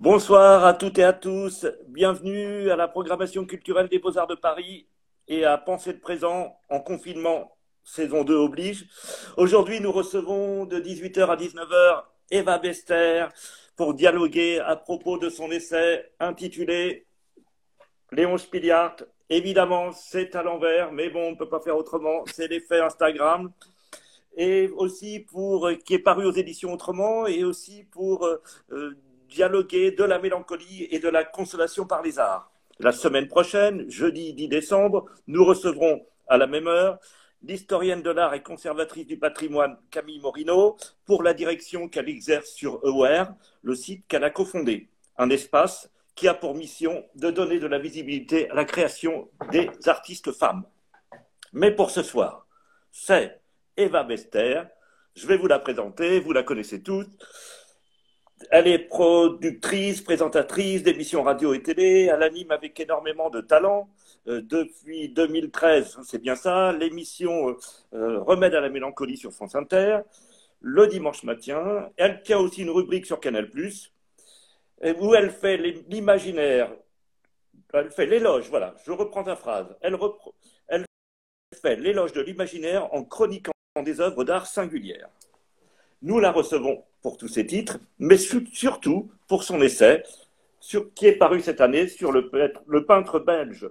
Bonsoir à toutes et à tous. Bienvenue à la programmation culturelle des Beaux-Arts de Paris et à Penser le présent en confinement, saison 2 oblige. Aujourd'hui, nous recevons de 18h à 19h Eva Bester pour dialoguer à propos de son essai intitulé Léon Spiliart. Évidemment, c'est à l'envers, mais bon, on ne peut pas faire autrement. C'est l'effet Instagram et aussi pour qui est paru aux éditions Autrement et aussi pour euh, dialoguer de la mélancolie et de la consolation par les arts. La semaine prochaine, jeudi 10 décembre, nous recevrons à la même heure l'historienne de l'art et conservatrice du patrimoine Camille Morino pour la direction qu'elle exerce sur Aware, le site qu'elle a cofondé, un espace qui a pour mission de donner de la visibilité à la création des artistes femmes. Mais pour ce soir, c'est Eva Bester. Je vais vous la présenter, vous la connaissez toutes. Elle est productrice, présentatrice d'émissions radio et télé. Elle anime avec énormément de talent. Euh, depuis 2013, c'est bien ça, l'émission euh, Remède à la mélancolie sur France Inter, le dimanche matin. Elle tient aussi une rubrique sur Canal+, où elle fait l'imaginaire, elle fait l'éloge, voilà, je reprends ta phrase, elle, elle fait l'éloge de l'imaginaire en chroniquant des œuvres d'art singulières. Nous la recevons pour tous ces titres, mais surtout pour son essai qui est paru cette année sur le, peintre belge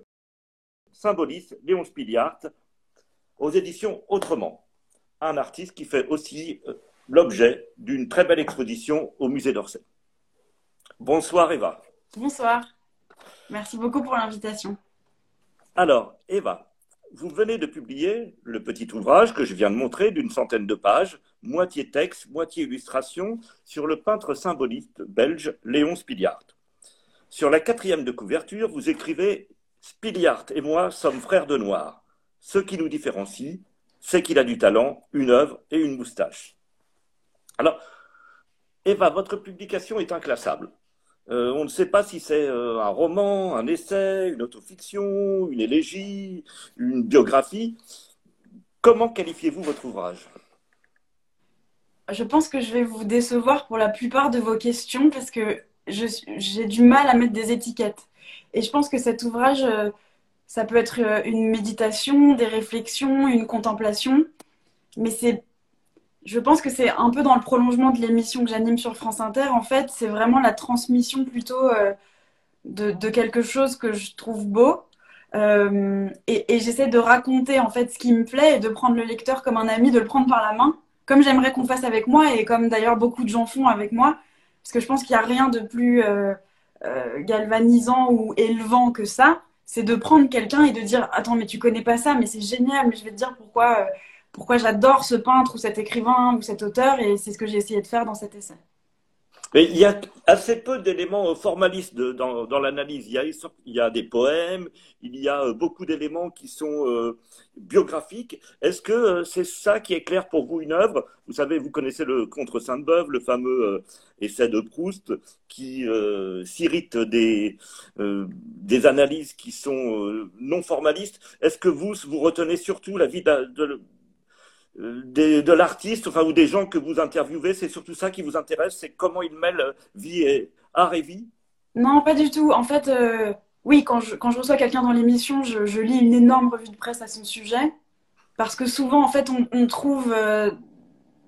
symboliste Léon Spiliart aux éditions Autrement, un artiste qui fait aussi euh, l'objet d'une très belle exposition au musée d'Orsay. Bonsoir Eva. Bonsoir. Merci beaucoup pour l'invitation. Alors, Eva, vous venez de publier le petit ouvrage que je viens de montrer d'une centaine de pages, moitié texte, moitié illustration, sur le peintre symboliste belge Léon Spiliart. Sur la quatrième de couverture, vous écrivez Spiliart et moi sommes frères de noir. Ce qui nous différencie, c'est qu'il a du talent, une œuvre et une moustache. Alors, Eva, votre publication est inclassable. Euh, on ne sait pas si c'est euh, un roman, un essai, une autofiction, une élégie, une biographie. Comment qualifiez-vous votre ouvrage? Je pense que je vais vous décevoir pour la plupart de vos questions parce que j'ai du mal à mettre des étiquettes. Et je pense que cet ouvrage, euh, ça peut être une méditation, des réflexions, une contemplation, mais c'est je pense que c'est un peu dans le prolongement de l'émission que j'anime sur France Inter. En fait, c'est vraiment la transmission plutôt euh, de, quelque chose que je trouve beau. Euh, et, j'essaie de raconter en fait ce qui me plaît et de prendre le lecteur comme un ami, de le prendre par la main, comme j'aimerais qu'on fasse avec moi et comme d'ailleurs beaucoup de gens font avec moi. Parce que je pense qu'il n'y a rien de plus euh, galvanisant ou élevant que ça. C'est de prendre quelqu'un et de dire Attends, mais tu connais pas ça, mais c'est génial, mais je vais te dire pourquoi pourquoi j'adore ce peintre ou cet écrivain ou cet auteur, et c'est ce que j'ai essayé de faire dans cet essai. Il y a assez peu d'éléments formalistes dans, l'analyse. Il, y a des poèmes, il y a euh, beaucoup d'éléments qui sont euh, biographiques. Est-ce que euh, c'est ça qui est clair pour vous une œuvre? Vous savez, vous connaissez le Contre Sainte-Beuve, le fameux essai de Proust, qui s'irrite des, des analyses qui sont non formalistes. Est-ce que vous, vous retenez surtout la vie de, de l'artiste, enfin, ou des gens que vous interviewez, c'est surtout ça qui vous intéresse, c'est comment ils mêlent vie et art et vie? Non, pas du tout. En fait, euh, oui, quand je, quand je reçois quelqu'un dans l'émission, je, lis une énorme revue de presse à son sujet, parce que souvent, en fait, on, trouve euh,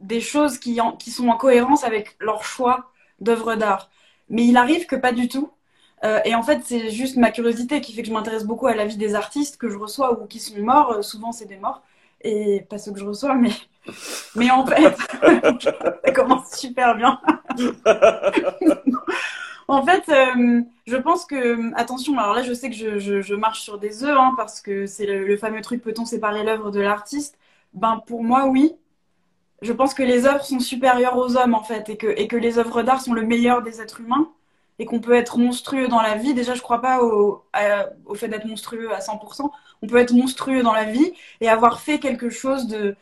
des choses qui, qui sont en cohérence avec leur choix d'œuvre d'art. Mais il arrive que pas du tout. Euh, et en fait, c'est juste ma curiosité qui fait que je m'intéresse beaucoup à la vie des artistes que je reçois ou qui sont morts. souvent, c'est des morts et pas ceux que je reçois, mais, mais en fait, ça commence super bien. en fait, euh, je pense que, attention, alors là, je sais que je, marche sur des œufs, hein, parce que c'est le, fameux truc, peut-on séparer l'œuvre de l'artiste? Ben, pour moi, oui. Je pense que les œuvres sont supérieures aux hommes, en fait, et que, et que les œuvres d'art sont le meilleur des êtres humains, et qu'on peut être monstrueux dans la vie. Déjà, je crois pas au, fait d'être monstrueux à 100% on peut être monstrueux dans la vie et avoir fait quelque chose de,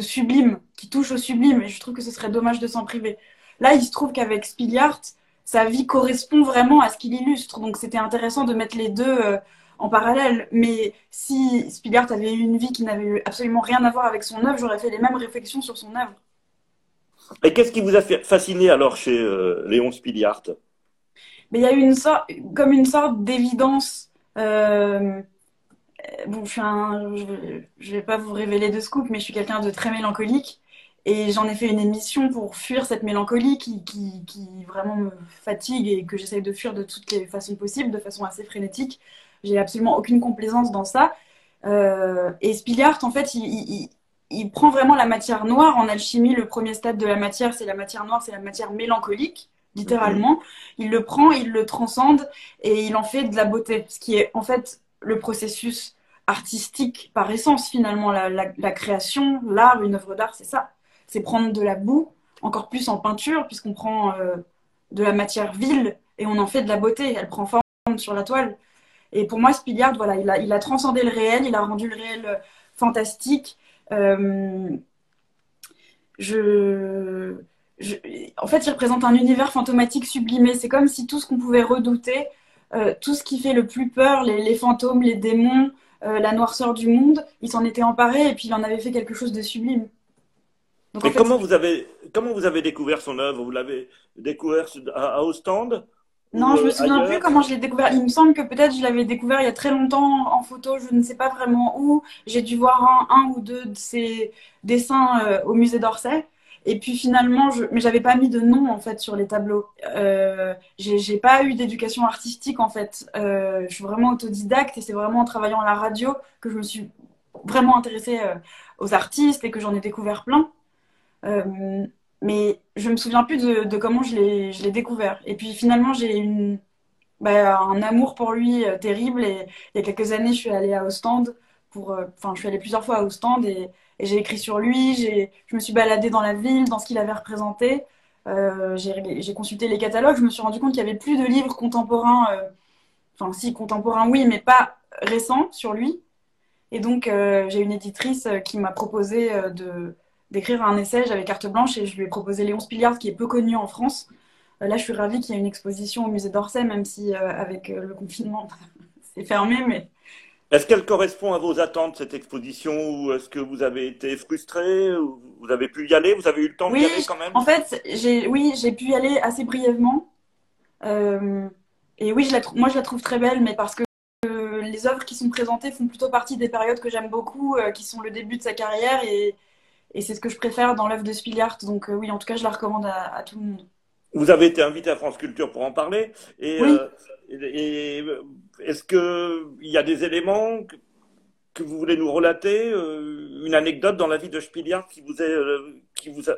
sublime, qui touche au sublime. Et je trouve que ce serait dommage de s'en priver. Là, il se trouve qu'avec Spiliart, sa vie correspond vraiment à ce qu'il illustre. Donc c'était intéressant de mettre les deux euh, en parallèle. Mais si Spiliart avait eu une vie qui n'avait absolument rien à voir avec son œuvre, j'aurais fait les mêmes réflexions sur son œuvre. Et qu'est-ce qui vous a fasciné alors chez euh, Léon Spiliart Mais il y a eu une sorte, comme une sorte d'évidence. Euh, bon, je suis vais pas vous révéler de scoop, mais je suis quelqu'un de très mélancolique. Et j'en ai fait une émission pour fuir cette mélancolie qui, qui, vraiment me fatigue et que j'essaye de fuir de toutes les façons possibles, de façon assez frénétique. J'ai absolument aucune complaisance dans ça. Euh, et Spilliard, en fait, il, il, prend vraiment la matière noire. En alchimie, le premier stade de la matière, c'est la matière noire, c'est la matière mélancolique, littéralement. Il le prend, il le transcende et il en fait de la beauté, ce qui est en fait le processus artistique par essence, finalement. La, la, la création, l'art, une œuvre d'art, c'est ça. C'est prendre de la boue, encore plus en peinture, puisqu'on prend euh, de la matière vile et on en fait de la beauté. Elle prend forme sur la toile. Et pour moi, Spilliard, voilà, il a, il a transcendé le réel, il a rendu le réel euh, fantastique. Euh, je, je, en fait, il représente un univers fantomatique sublimé. C'est comme si tout ce qu'on pouvait redouter, euh, tout ce qui fait le plus peur, les, les fantômes, les démons, euh, la noirceur du monde, il s'en était emparé et puis il en avait fait quelque chose de sublime. Donc, et fait, comment, vous avez, comment vous avez découvert son œuvre? Vous l'avez découvert à, à Ostende? Non, je me souviens plus comment je l'ai découvert. Il me semble que peut-être je l'avais découvert il y a très longtemps en photo, je ne sais pas vraiment où. J'ai dû voir un, un, ou deux de ses dessins euh, au musée d'Orsay. Et puis finalement, je... mais j'avais pas mis de nom en fait sur les tableaux. Euh, j'ai pas eu d'éducation artistique en fait. Euh, je suis vraiment autodidacte et c'est vraiment en travaillant à la radio que je me suis vraiment intéressée euh, aux artistes et que j'en ai découvert plein. Euh, mais je me souviens plus de, comment je l'ai découvert. Et puis finalement, j'ai une bah, un amour pour lui terrible. Et il y a quelques années, je suis allée à Ostende euh, enfin, je suis allée plusieurs fois à Ostende et, j'ai écrit sur lui. Je me suis baladée dans la ville, dans ce qu'il avait représenté. Euh, j'ai consulté les catalogues. Je me suis rendu compte qu'il y avait plus de livres contemporains. Euh, enfin, si contemporains, oui, mais pas récents sur lui. Et donc, euh, j'ai une éditrice qui m'a proposé d'écrire un essai, j'avais carte blanche et je lui ai proposé Léon Spilliard qui est peu connu en France. Là, je suis ravie qu'il y ait une exposition au musée d'Orsay, même si avec le confinement, c'est fermé. Mais... Est-ce qu'elle correspond à vos attentes, cette exposition, ou est-ce que vous avez été frustré ou Vous avez pu y aller Vous avez eu le temps oui, d'y aller quand même? En fait, j'ai, oui, j'ai pu y aller assez brièvement. Euh, et oui, je la moi, je la trouve très belle, mais parce que les œuvres qui sont présentées font plutôt partie des périodes que j'aime beaucoup, qui sont le début de sa carrière et et c'est ce que je préfère dans l'œuvre de Spiliart. Donc euh, oui, en tout cas, je la recommande à, à, tout le monde. Vous avez été invité à France Culture pour en parler. Et, oui. euh, et, est-ce qu'il y a des éléments que, que, vous voulez nous relater euh, Une anecdote dans la vie de Spiliart qui vous, est, euh, qui vous a,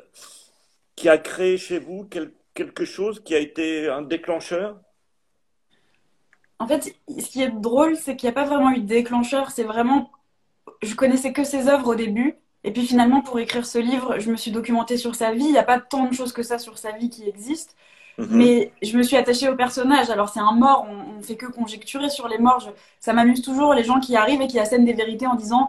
qui a créé chez vous quel, quelque chose qui a été un déclencheur? En fait, ce qui est drôle, c'est qu'il n'y a pas vraiment eu de déclencheur. C'est vraiment. Je connaissais que ses œuvres au début. Et puis finalement, pour écrire ce livre, je me suis documentée sur sa vie. Il n'y a pas tant de choses que ça sur sa vie qui existent. Mm -hmm. Mais je me suis attachée au personnage. Alors c'est un mort, on ne fait que conjecturer sur les morts. Je... Ça m'amuse toujours les gens qui arrivent et qui assènent des vérités en disant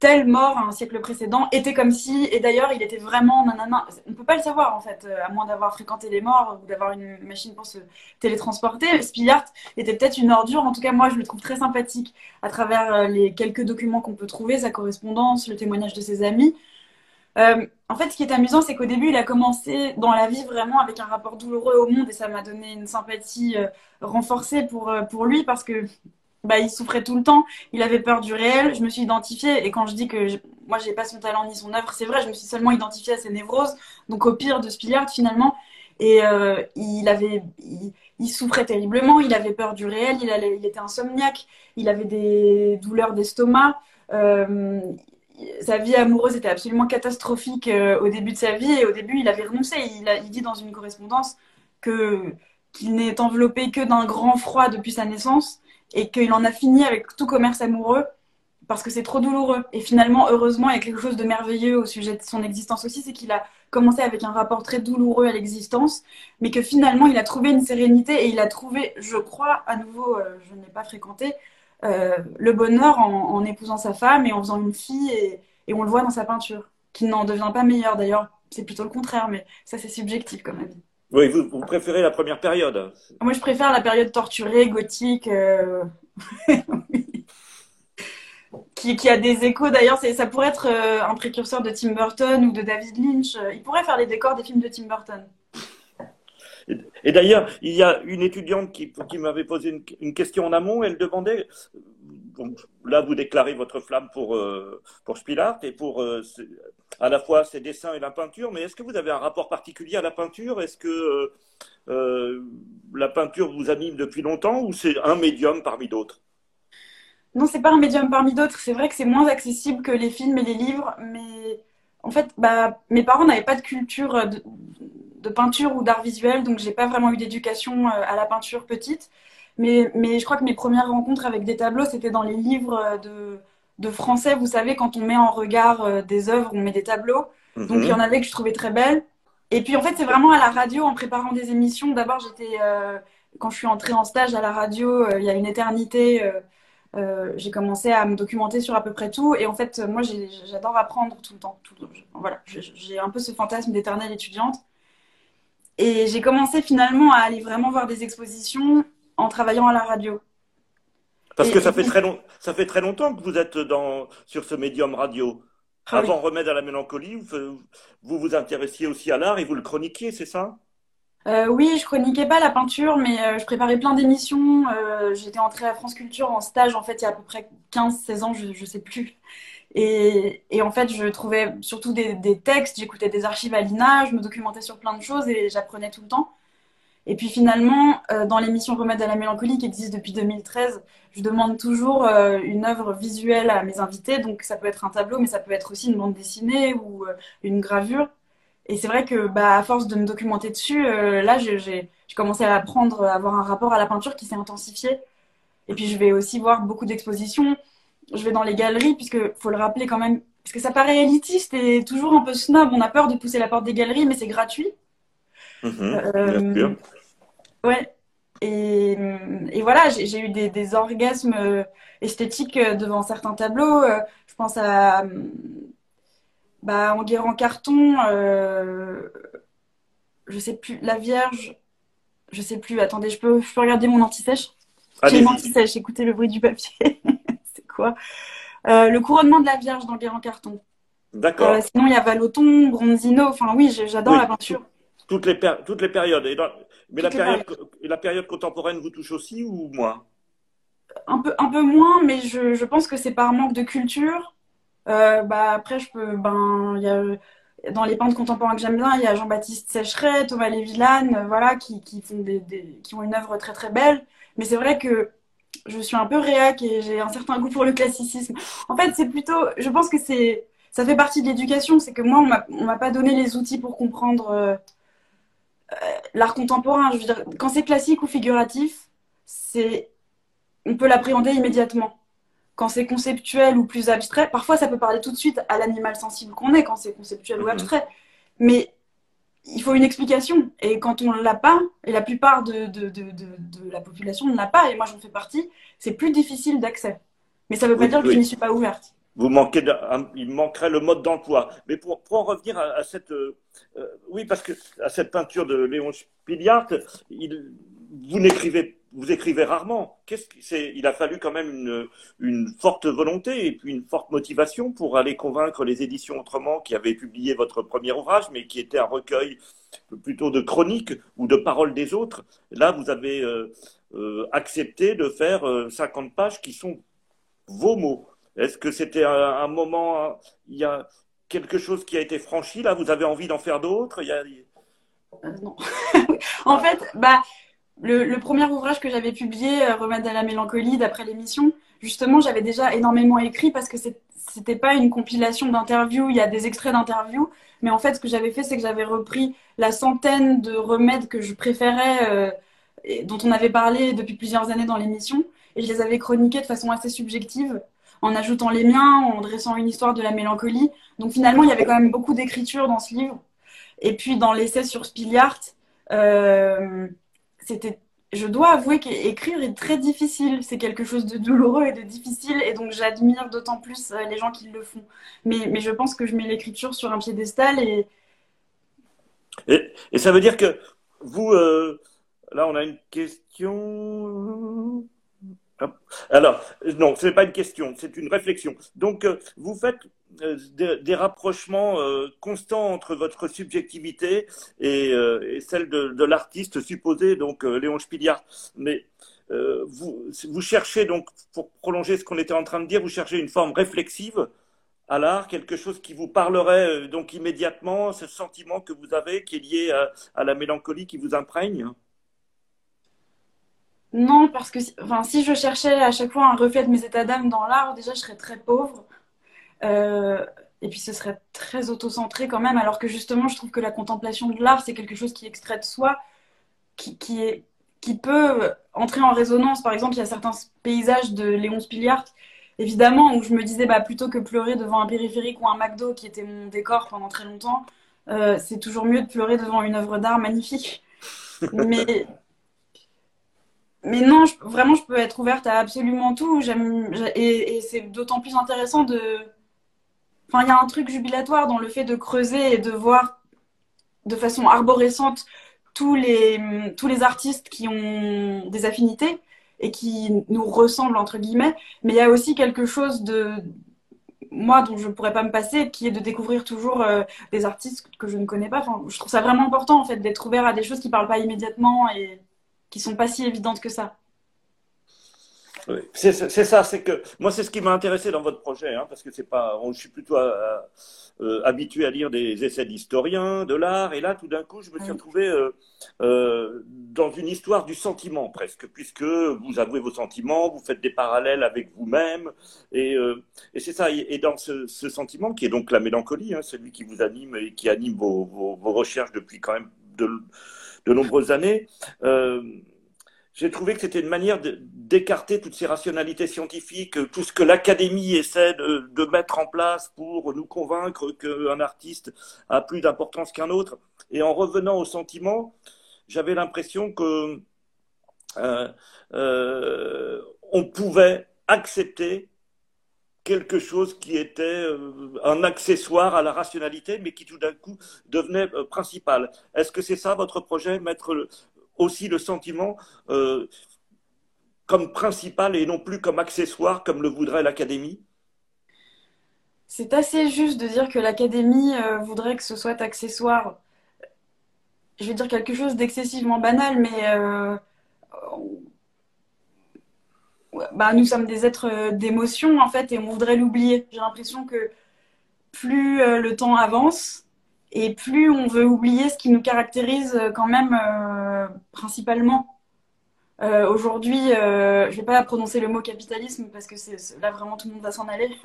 tel mort un siècle précédent était comme si, et d'ailleurs il était vraiment nanana. On ne peut pas le savoir en fait, à moins d'avoir fréquenté les morts ou d'avoir une machine pour se télétransporter. Spillart était peut-être une ordure, en tout cas moi je le trouve très sympathique à travers euh, les quelques documents qu'on peut trouver, sa correspondance, le témoignage de ses amis. Euh, en fait, ce qui est amusant, c'est qu'au début, il a commencé dans la vie vraiment avec un rapport douloureux au monde et ça m'a donné une sympathie euh, renforcée pour, euh, pour lui parce que bah, il souffrait tout le temps, il avait peur du réel, je me suis identifiée, et quand je dis que je, moi j'ai pas son talent ni son œuvre, c'est vrai, je me suis seulement identifiée à ses névroses, donc au pire de Spiliard finalement, et euh, il avait, il, souffrait terriblement, il avait peur du réel, il, était insomniaque, il avait des douleurs d'estomac, euh, sa vie amoureuse était absolument catastrophique euh, au début de sa vie, et au début il avait renoncé, il, a, il dit dans une correspondance qu'il n'est enveloppé que d'un grand froid depuis sa naissance, et qu'il en a fini avec tout commerce amoureux parce que c'est trop douloureux. Et finalement, heureusement, il y a quelque chose de merveilleux au sujet de son existence aussi, c'est qu'il a commencé avec un rapport très douloureux à l'existence, mais que finalement, il a trouvé une sérénité et il a trouvé, je crois, à nouveau, euh, je ne l'ai pas fréquenté, euh, le bonheur en, épousant sa femme et en faisant une fille, et, on le voit dans sa peinture, qui n'en devient pas meilleur d'ailleurs, c'est plutôt le contraire, mais ça c'est subjectif comme avis. Oui, vous, vous, préférez la première période Moi, je préfère la période torturée, gothique, euh... qui, qui, a des échos. D'ailleurs, ça pourrait être euh, un précurseur de Tim Burton ou de David Lynch. Il pourrait faire les décors des films de Tim Burton. Et d'ailleurs, il y a une étudiante qui, qui m'avait posé une, question en amont. Elle demandait, donc là, vous déclarez votre flamme pour, euh, pour Spilart et pour euh, à la fois ses dessins et la peinture, mais est-ce que vous avez un rapport particulier à la peinture? Est-ce que euh, la peinture vous anime depuis longtemps ou c'est un médium parmi d'autres? Non, c'est pas un médium parmi d'autres. C'est vrai que c'est moins accessible que les films et les livres, mais en fait, bah, mes parents n'avaient pas de culture de, de peinture ou d'art visuel, donc j'ai pas vraiment eu d'éducation euh, à la peinture petite. Mais, mais je crois que mes premières rencontres avec des tableaux, c'était dans les livres euh, de, de, français. Vous savez, quand on met en regard euh, des œuvres, on met des tableaux. Donc il y en mhm. avait que je trouvais très belles. Et puis en fait, c'est vraiment à la radio, en préparant des émissions. D'abord, j'étais, quand je suis entrée en stage à la radio, il y a une éternité, j'ai commencé à me documenter sur à peu près tout. Et en fait, moi, j'adore apprendre tout le temps. Tout, voilà, j'ai un peu ce fantasme d'éternelle étudiante. Et j'ai commencé finalement à aller vraiment voir des expositions en travaillant à la radio. Parce que ça fait, très long, ça fait très longtemps que vous êtes dans, sur ce médium radio. Ah Avant Remède à la mélancolie, vous, vous vous intéressiez aussi à l'art et vous le chroniquiez, c'est ça? Euh, Oui, je chroniquais pas la peinture, mais euh, je préparais plein d'émissions. Euh, j'étais entrée à France Culture en stage, en fait, il y a à peu près 15-16 ans, je ne sais plus. Et, et, en fait, je trouvais surtout des, des textes, j'écoutais des archives à l'INA, je me documentais sur plein de choses et j'apprenais tout le temps. Et puis finalement, euh, dans l'émission Remède à la mélancolie qui existe depuis 2013, je demande toujours euh, une œuvre visuelle à mes invités. Donc ça peut être un tableau, mais ça peut être aussi une bande dessinée ou euh, une gravure. Et c'est vrai que bah, à force de me documenter dessus, là, j'ai commencé à apprendre à avoir un rapport à la peinture qui s'est intensifié. Et puis je vais aussi voir beaucoup d'expositions je vais dans les galeries, puisque faut le rappeler quand même, parce que ça paraît élitiste et toujours un peu snob. On a peur de pousser la porte des galeries, mais c'est gratuit. Mhm, euh, ouais. Et, et voilà, j'ai eu des, des, orgasmes euh, esthétiques euh, devant certains tableaux. Je pense à bah, en guerre en carton, je sais plus, la Vierge, je sais plus. Attendez, je peux, je peux regarder mon anti-sèche? J'ai anti-sèche, écoutez le bruit du papier. Euh, le couronnement de la Vierge en carton. D'accord. Euh, sinon, il y a Valoton, Bronzino. Enfin, oui, j'adore la peinture. Toutes les, toutes les périodes. Mais la période, la période contemporaine vous touche aussi ou moins? Un peu, un peu moins, mais je, je pense que c'est par manque de culture. Euh, bah, après, je peux. Ben, y a, dans les peintres contemporains que j'aime bien, il y a Jean-Baptiste Sécheret, Thomas Lévillane, voilà, qui, qui, font des, qui ont une œuvre très très belle. Mais c'est vrai que je suis un peu réac et j'ai un certain goût pour le classicisme. En fait, c'est plutôt, je pense que c'est, ça fait partie de l'éducation. C'est que moi, on m'a pas donné les outils pour comprendre euh, euh, l'art contemporain. Je veux dire, quand c'est classique ou figuratif, c'est, on peut l'appréhender immédiatement. Quand c'est conceptuel ou plus abstrait, parfois ça peut parler tout de suite à l'animal sensible qu'on est quand c'est conceptuel ou mhm. abstrait. Mais il faut une explication. Et quand on ne l'a pas, et la plupart de, de, de, de la population ne l'a pas, et moi j'en fais partie, c'est plus difficile d'accès. Mais ça ne veut pas dire que je n'y suis pas ouverte. Vous manquez il manquerait le mode d'emploi. Mais pour, pour, en revenir à, cette, euh, oui, parce que à cette peinture de Léon Spiliart, il, vous n'écrivez vous écrivez rarement. Qu'est-ce c'est Il a fallu quand même une, une, forte volonté et puis une forte motivation pour aller convaincre les éditions Autrement qui avaient publié votre premier ouvrage, mais qui était un recueil plutôt de chroniques ou de paroles des autres. Là, vous avez euh, euh, accepté de faire 50 euh, pages qui sont vos mots. Est-ce que c'était un, moment, il y a quelque chose qui a été franchi Là, vous avez envie d'en faire d'autres? Non. en fait, bah le, premier ouvrage que j'avais publié, euh, Remède à la mélancolie, d'après l'émission, justement, j'avais déjà énormément écrit parce que c'était pas une compilation d'interviews, il y a des extraits d'interviews, mais en fait, ce que j'avais fait, c'est que j'avais repris la centaine de remèdes que je préférais, euh, et, dont on avait parlé depuis plusieurs années dans l'émission, et je les avais chroniqués de façon assez subjective, en ajoutant les miens, en dressant une histoire de la mélancolie. Donc finalement, il y avait quand même beaucoup d'écriture dans ce livre. Et puis dans l'essai sur Spiliart, euh, c'était je dois avouer qu'écrire est très difficile. C'est quelque chose de douloureux et de difficile. Et donc, j'admire d'autant plus euh, les gens qui le font. Mais, je pense que je mets l'écriture sur un piédestal et... et... et. ça veut dire que vous. Euh, là, on a une question. Alors, non, ce n'est pas une question, c'est une réflexion. Donc, euh, vous faites des, rapprochements constants entre votre subjectivité et, celle de, l'artiste supposé, donc Léon Spiliard. Mais vous cherchez donc, pour prolonger ce qu'on était en train de dire, vous cherchez une forme réflexive à l'art, quelque chose qui vous parlerait donc immédiatement, ce sentiment que vous avez qui est lié à la mélancolie qui vous imprègne? Non, parce que enfin, si je cherchais à chaque fois un reflet de mes états d'âme dans l'art, déjà je serais très pauvre. Euh, et puis ce serait très autocentré quand même, alors que justement je trouve que la contemplation de l'art, c'est quelque chose qui extrait de soi, qui, qui, est, qui peut entrer en résonance. Par exemple, il y a certains paysages de Léon Spiliart, évidemment, où je me disais, bah, plutôt que pleurer devant un périphérique ou un McDo qui était mon décor pendant très longtemps, euh, c'est toujours mieux de pleurer devant une œuvre d'art magnifique. Mais, mais non, vraiment, je peux être ouverte à absolument tout. J'aime, et, c'est d'autant plus intéressant de. Enfin, il y a un truc jubilatoire dans le fait de creuser et de voir de façon arborescente tous les, tous les artistes qui ont des affinités et qui nous ressemblent, entre guillemets. Mais il y a aussi quelque chose de. Moi, dont je ne pourrais pas me passer, qui est de découvrir toujours euh, des artistes que je ne connais pas. Enfin, je trouve ça vraiment important, en fait, d'être ouvert à des choses qui ne parlent pas immédiatement et qui sont pas si évidentes que ça. C'est ça, c'est que moi c'est ce qui m'a intéressé dans votre projet, hein, parce que c'est pas, je suis plutôt euh, euh, habitué à lire des essais d'historiens de l'art, et là tout d'un coup je me suis retrouvé euh, dans une histoire du sentiment presque, puisque vous avouez vos sentiments, vous faites des parallèles avec vous-même, et, c'est ça. Et dans ce, sentiment qui est donc la mélancolie, hein, celui qui vous anime et qui anime vos, vos recherches depuis quand même de de nombreuses années, euh, j'ai trouvé que c'était une manière d'écarter toutes ces rationalités scientifiques, tout ce que l'académie essaie de, mettre en place pour nous convaincre qu'un artiste a plus d'importance qu'un autre. Et en revenant au sentiment, j'avais l'impression que euh, euh, on pouvait accepter quelque chose qui était euh, un accessoire à la rationalité, mais qui tout d'un coup devenait euh, principal. Est-ce que c'est ça votre projet, mettre aussi le sentiment euh, comme principal et non plus comme accessoire, comme le voudrait l'Académie? C'est assez juste de dire que l'Académie voudrait que ce soit accessoire. Je vais dire quelque chose d'excessivement banal, mais bah, nous sommes des êtres euh, d'émotion en fait et on voudrait l'oublier. J'ai l'impression que plus euh, le temps avance et plus on veut oublier ce qui nous caractérise euh, quand même principalement. Aujourd'hui, je ne vais pas prononcer le mot capitalisme parce que là vraiment tout le monde va s'en aller.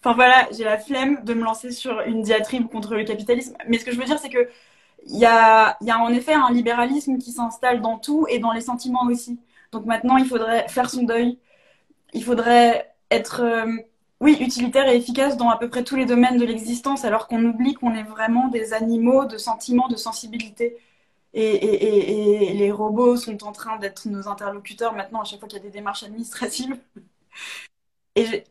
enfin voilà, j'ai la flemme de me lancer sur une diatribe contre le capitalisme. Mais ce que je veux dire, c'est que il y a, y a en effet un libéralisme qui s'installe dans tout et dans les sentiments aussi. Donc maintenant, il faudrait faire son deuil. Il faudrait être, euh, oui, utilitaire et efficace dans à peu près tous les domaines de l'existence, alors qu'on oublie qu'on est vraiment des animaux de sentiments, de sensibilité. Et, les robots sont en train d'être nos interlocuteurs maintenant à chaque fois qu'il y a des démarches administratives. Et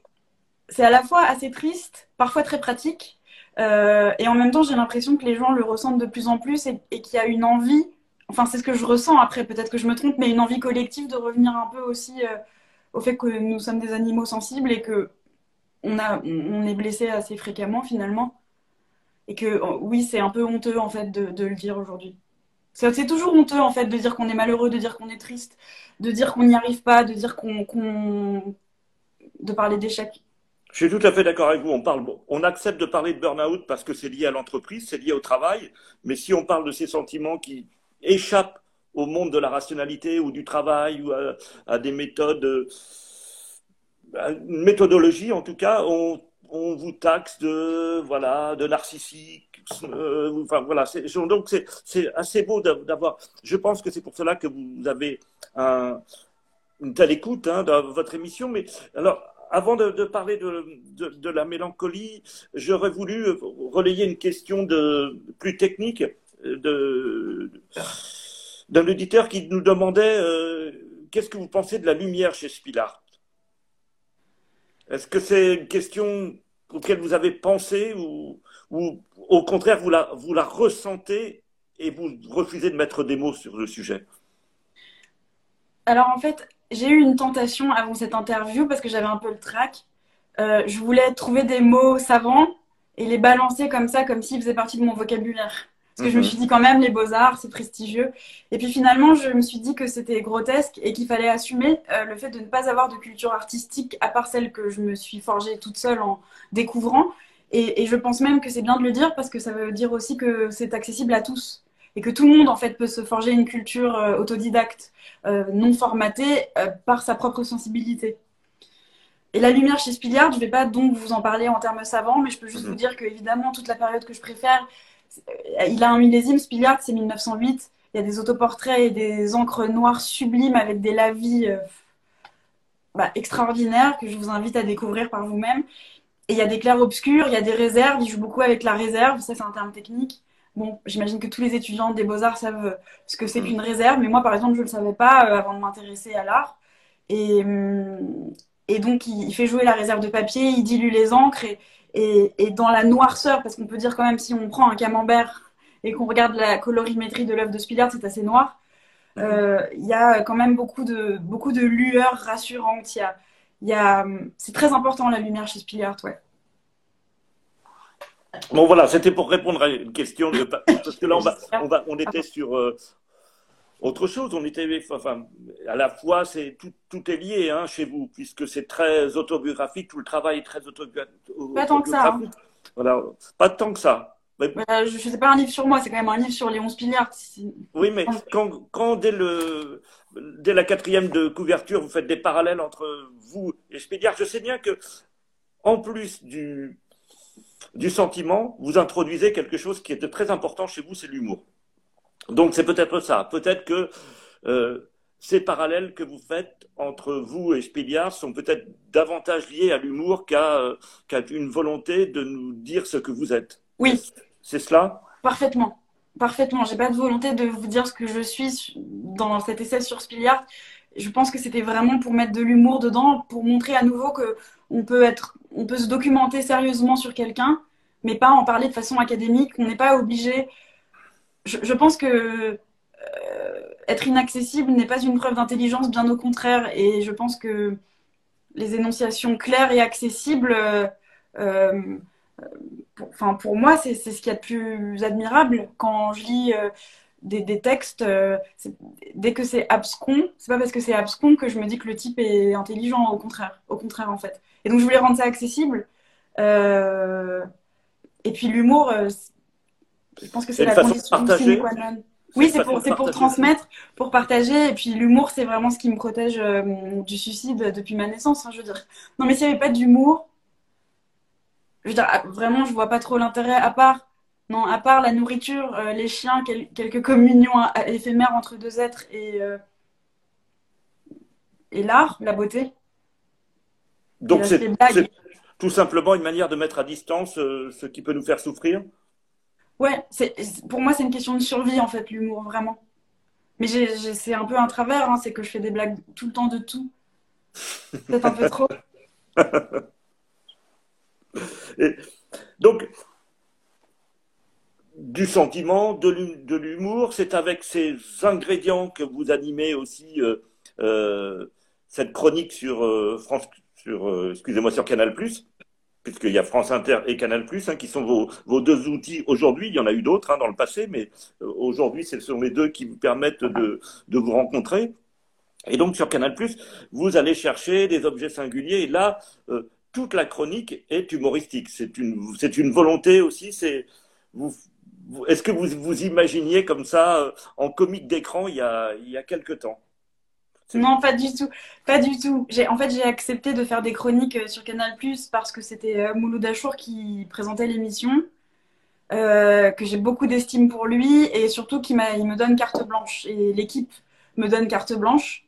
c'est à la fois assez triste, parfois très pratique, euh, et en même temps j'ai l'impression que les gens le ressentent de plus en plus et qu'il y a une envie enfin c'est ce que je ressens après, peut-être que je me trompe, mais une envie collective de revenir un peu aussi euh, au fait que nous sommes des animaux sensibles et que on, a, on est blessé assez fréquemment finalement. Et que oh, oui, c'est un peu honteux en fait de, le dire aujourd'hui. C'est toujours honteux en fait de dire qu'on est malheureux, de dire qu'on est triste, de dire qu'on n'y arrive pas, de dire qu'on. de parler d'échec. Je suis tout à fait d'accord avec vous. On, parle, on accepte de parler de burn-out parce que c'est lié à l'entreprise, c'est lié au travail. Mais si on parle de ces sentiments qui, échappe au monde de la rationalité ou du travail ou à, des méthodes, à une méthodologie en tout cas, on, vous taxe de voilà de narcissique. Euh, enfin voilà, donc c'est assez beau d'avoir. Je pense que c'est pour cela que vous avez un, une telle écoute hein, dans votre émission. Mais alors, avant de, parler de, de, la mélancolie, j'aurais voulu relayer une question de, plus technique d'un auditeur qui nous demandait euh, qu'est-ce que vous pensez de la lumière chez Spilart? Est-ce que c'est une question auquel vous avez pensé ou, ou au contraire vous la, vous la ressentez et vous refusez de mettre des mots sur le sujet? Alors en fait, j'ai eu une tentation avant cette interview parce que j'avais un peu le trac. Euh, je voulais trouver des mots savants et les balancer comme ça, comme s'ils faisaient partie de mon vocabulaire. Parce que je me mhm. suis dit quand même, les beaux-arts, c'est prestigieux. Et puis finalement, je me suis dit que c'était grotesque et qu'il fallait assumer euh, le fait de ne pas avoir de culture artistique à part celle que je me suis forgée toute seule en découvrant. Et, je pense même que c'est bien de le dire parce que ça veut dire aussi que c'est accessible à tous et que tout le monde en fait peut se forger une culture euh, autodidacte, non formatée par sa propre sensibilité. Et la lumière chez Spiliard, je ne vais pas donc vous en parler en termes savants, mais je peux juste mhm. vous dire que évidemment toute la période que je préfère, euh, il a un millésime, Spiliard, c'est 1908. Il y a des autoportraits et des encres noires sublimes avec des lavis euh, bah, extraordinaires que je vous invite à découvrir par vous-même. Et il y a des clairs obscurs, il y a des réserves, il joue beaucoup avec la réserve, ça c'est un terme technique. Bon, j'imagine que tous les étudiants des beaux-arts savent ce que c'est mhm. qu'une réserve, mais moi par exemple je ne le savais pas euh, avant de m'intéresser à l'art. Et, hum, et donc, il, fait jouer la réserve de papier, il dilue les encres et, et, dans la noirceur, parce qu'on peut dire quand même, si on prend un camembert et qu'on regarde la colorimétrie de l'œuvre de Spillard, c'est assez noir. Mhm. Euh, il y a quand même beaucoup de, beaucoup de lueurs rassurantes. Il y a, y a, c'est très important la lumière chez Spillard, ouais. Bon voilà, c'était pour répondre à une question de, parce que là on, va, on, va, on était sur euh, autre chose, on était, enfin, à la fois, c'est tout, tout, est lié hein, chez vous, puisque c'est très autobiographique, tout le travail est très autobiographique. Pas tant que ça. Hein. Voilà, pas tant que ça. Mais... Bah, je ne sais pas un livre sur moi, c'est quand même un livre sur Léon Spiliard. Oui, mais quand, quand dès, le, dès la quatrième de couverture, vous faites des parallèles entre vous et Spiliard, je sais bien que, en plus du, du sentiment, vous introduisez quelque chose qui est très important chez vous, c'est l'humour. Donc c'est peut-être ça. Peut-être que euh, ces parallèles que vous faites entre vous et Spiliard sont peut-être davantage liés à l'humour qu'à une volonté de nous dire ce que vous êtes. Oui. C'est cela? Parfaitement. Parfaitement. J'ai pas de volonté de vous dire ce que je suis dans cet essai sur Spiliard. Je pense que c'était vraiment pour mettre de l'humour dedans, pour montrer à nouveau que on peut être, on peut se documenter sérieusement sur quelqu'un, mais pas en parler de façon académique. On n'est pas obligé je, pense que euh, être inaccessible n'est pas une preuve d'intelligence, bien au contraire. Et je pense que les énonciations claires et accessibles, euh, euh, pour, pour moi, c'est ce qu'il y a de plus admirable quand je lis des, textes. dès que c'est abscon, c'est pas parce que c'est abscon que je me dis que le type est intelligent, au contraire, au contraire en fait. Et donc je voulais rendre ça accessible. et puis l'humour, je pense que c'est la condition sine qua non. Oui, c'est pour, pour transmettre, pour partager. Et puis l'humour, c'est vraiment ce qui me protège euh, du suicide depuis ma naissance. Hein, je veux dire. Non, mais s'il n'y avait pas d'humour, je veux dire, ah, vraiment, je vois pas trop l'intérêt. À part, non, à part la nourriture, euh, les chiens, quelques communions euh, éphémères entre deux êtres et et l'art, la beauté. Donc c'est tout simplement une manière de mettre à distance ce qui peut nous faire souffrir? Ouais, c'est, pour moi, c'est une question de survie, en fait, l'humour, vraiment. Mais c'est un peu un travers, hein, c'est que je fais des blagues tout le temps de tout. Peut-être un peu trop. donc, du sentiment, de l'humour, c'est avec ces ingrédients que vous animez aussi euh, euh, cette chronique sur euh, France, sur, excusez-moi, sur Canal+ puisqu'il y a France Inter et Canal+, hein, qui sont vos, deux outils aujourd'hui. Il y en a eu d'autres hein, dans le passé, mais euh, aujourd'hui, ce sont les deux qui vous permettent de, vous rencontrer. Et donc, sur Canal+, vous allez chercher des objets singuliers. Et là, euh, toute la chronique est humoristique. C'est une, une volonté aussi. C'est vous, est-ce que vous vous imaginiez comme ça euh, en comique d'écran il y a, il y a quelque temps? Non, pas du tout. Pas du tout. en fait, j'ai accepté de faire des chroniques euh, sur Canal parce que c'était euh, Mouloud Achour qui présentait l'émission, euh, que j'ai beaucoup d'estime pour lui et surtout qu'il il me donne carte blanche et l'équipe me donne carte blanche.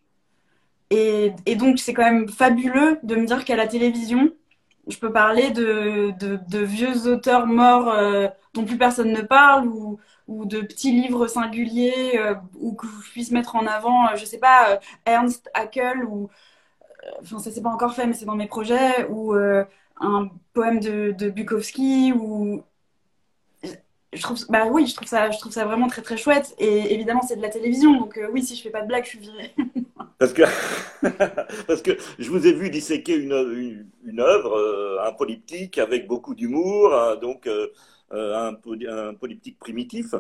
Et, donc, c'est quand même fabuleux de me dire qu'à la télévision, je peux parler de, de, vieux auteurs morts dont plus personne ne parle ou, ou de petits livres singuliers euh, ou que je puisse mettre en avant, euh, je sais pas, euh, Ernst Haeckel ou enfin ça c'est pas encore fait mais c'est dans mes projets ou un poème de, de, Bukowski ou je trouve bah oui je trouve ça je trouve ça vraiment très très chouette. Et évidemment c'est de la télévision donc oui si je fais pas de blague je suis virée. Parce que, parce que je vous ai vu disséquer une, une, œuvre, un polyptyque avec beaucoup d'humour, hein, donc un, un polyptyque primitif.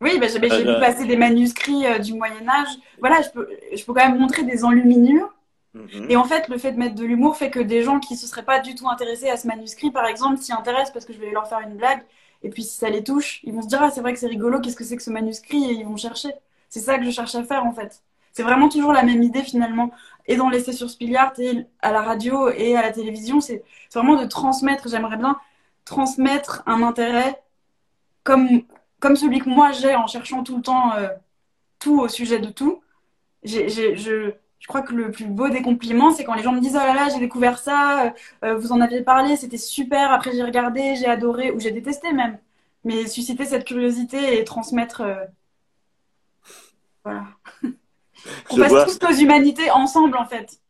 Oui, bah, j'ai vu passer des manuscrits du Moyen Âge. Voilà, je peux, je peux quand même montrer des enluminures. Mhm. Et en fait, le fait de mettre de l'humour fait que des gens qui ne se seraient pas du tout intéressés à ce manuscrit, par exemple, s'y intéressent parce que je vais leur faire une blague. Et puis si ça les touche, ils vont se dire ah c'est vrai que c'est rigolo, qu'est-ce que c'est que ce manuscrit? Et ils vont chercher. C'est ça que je cherche à faire en fait. C'est vraiment toujours la même idée finalement. Et dans l'essai sur Spiliart et à la radio et à la télévision, c'est vraiment de transmettre. J'aimerais bien transmettre un intérêt comme, comme celui que moi j'ai en cherchant tout le temps euh, tout au sujet de tout. je, je crois que le plus beau des compliments, c'est quand les gens me disent Oh là là, j'ai découvert ça, euh, vous en aviez parlé, c'était super, après j'ai regardé, j'ai adoré, ou j'ai détesté même. Mais susciter cette curiosité et transmettre. Euh, voilà. on passe tous nos humanités ensemble en fait.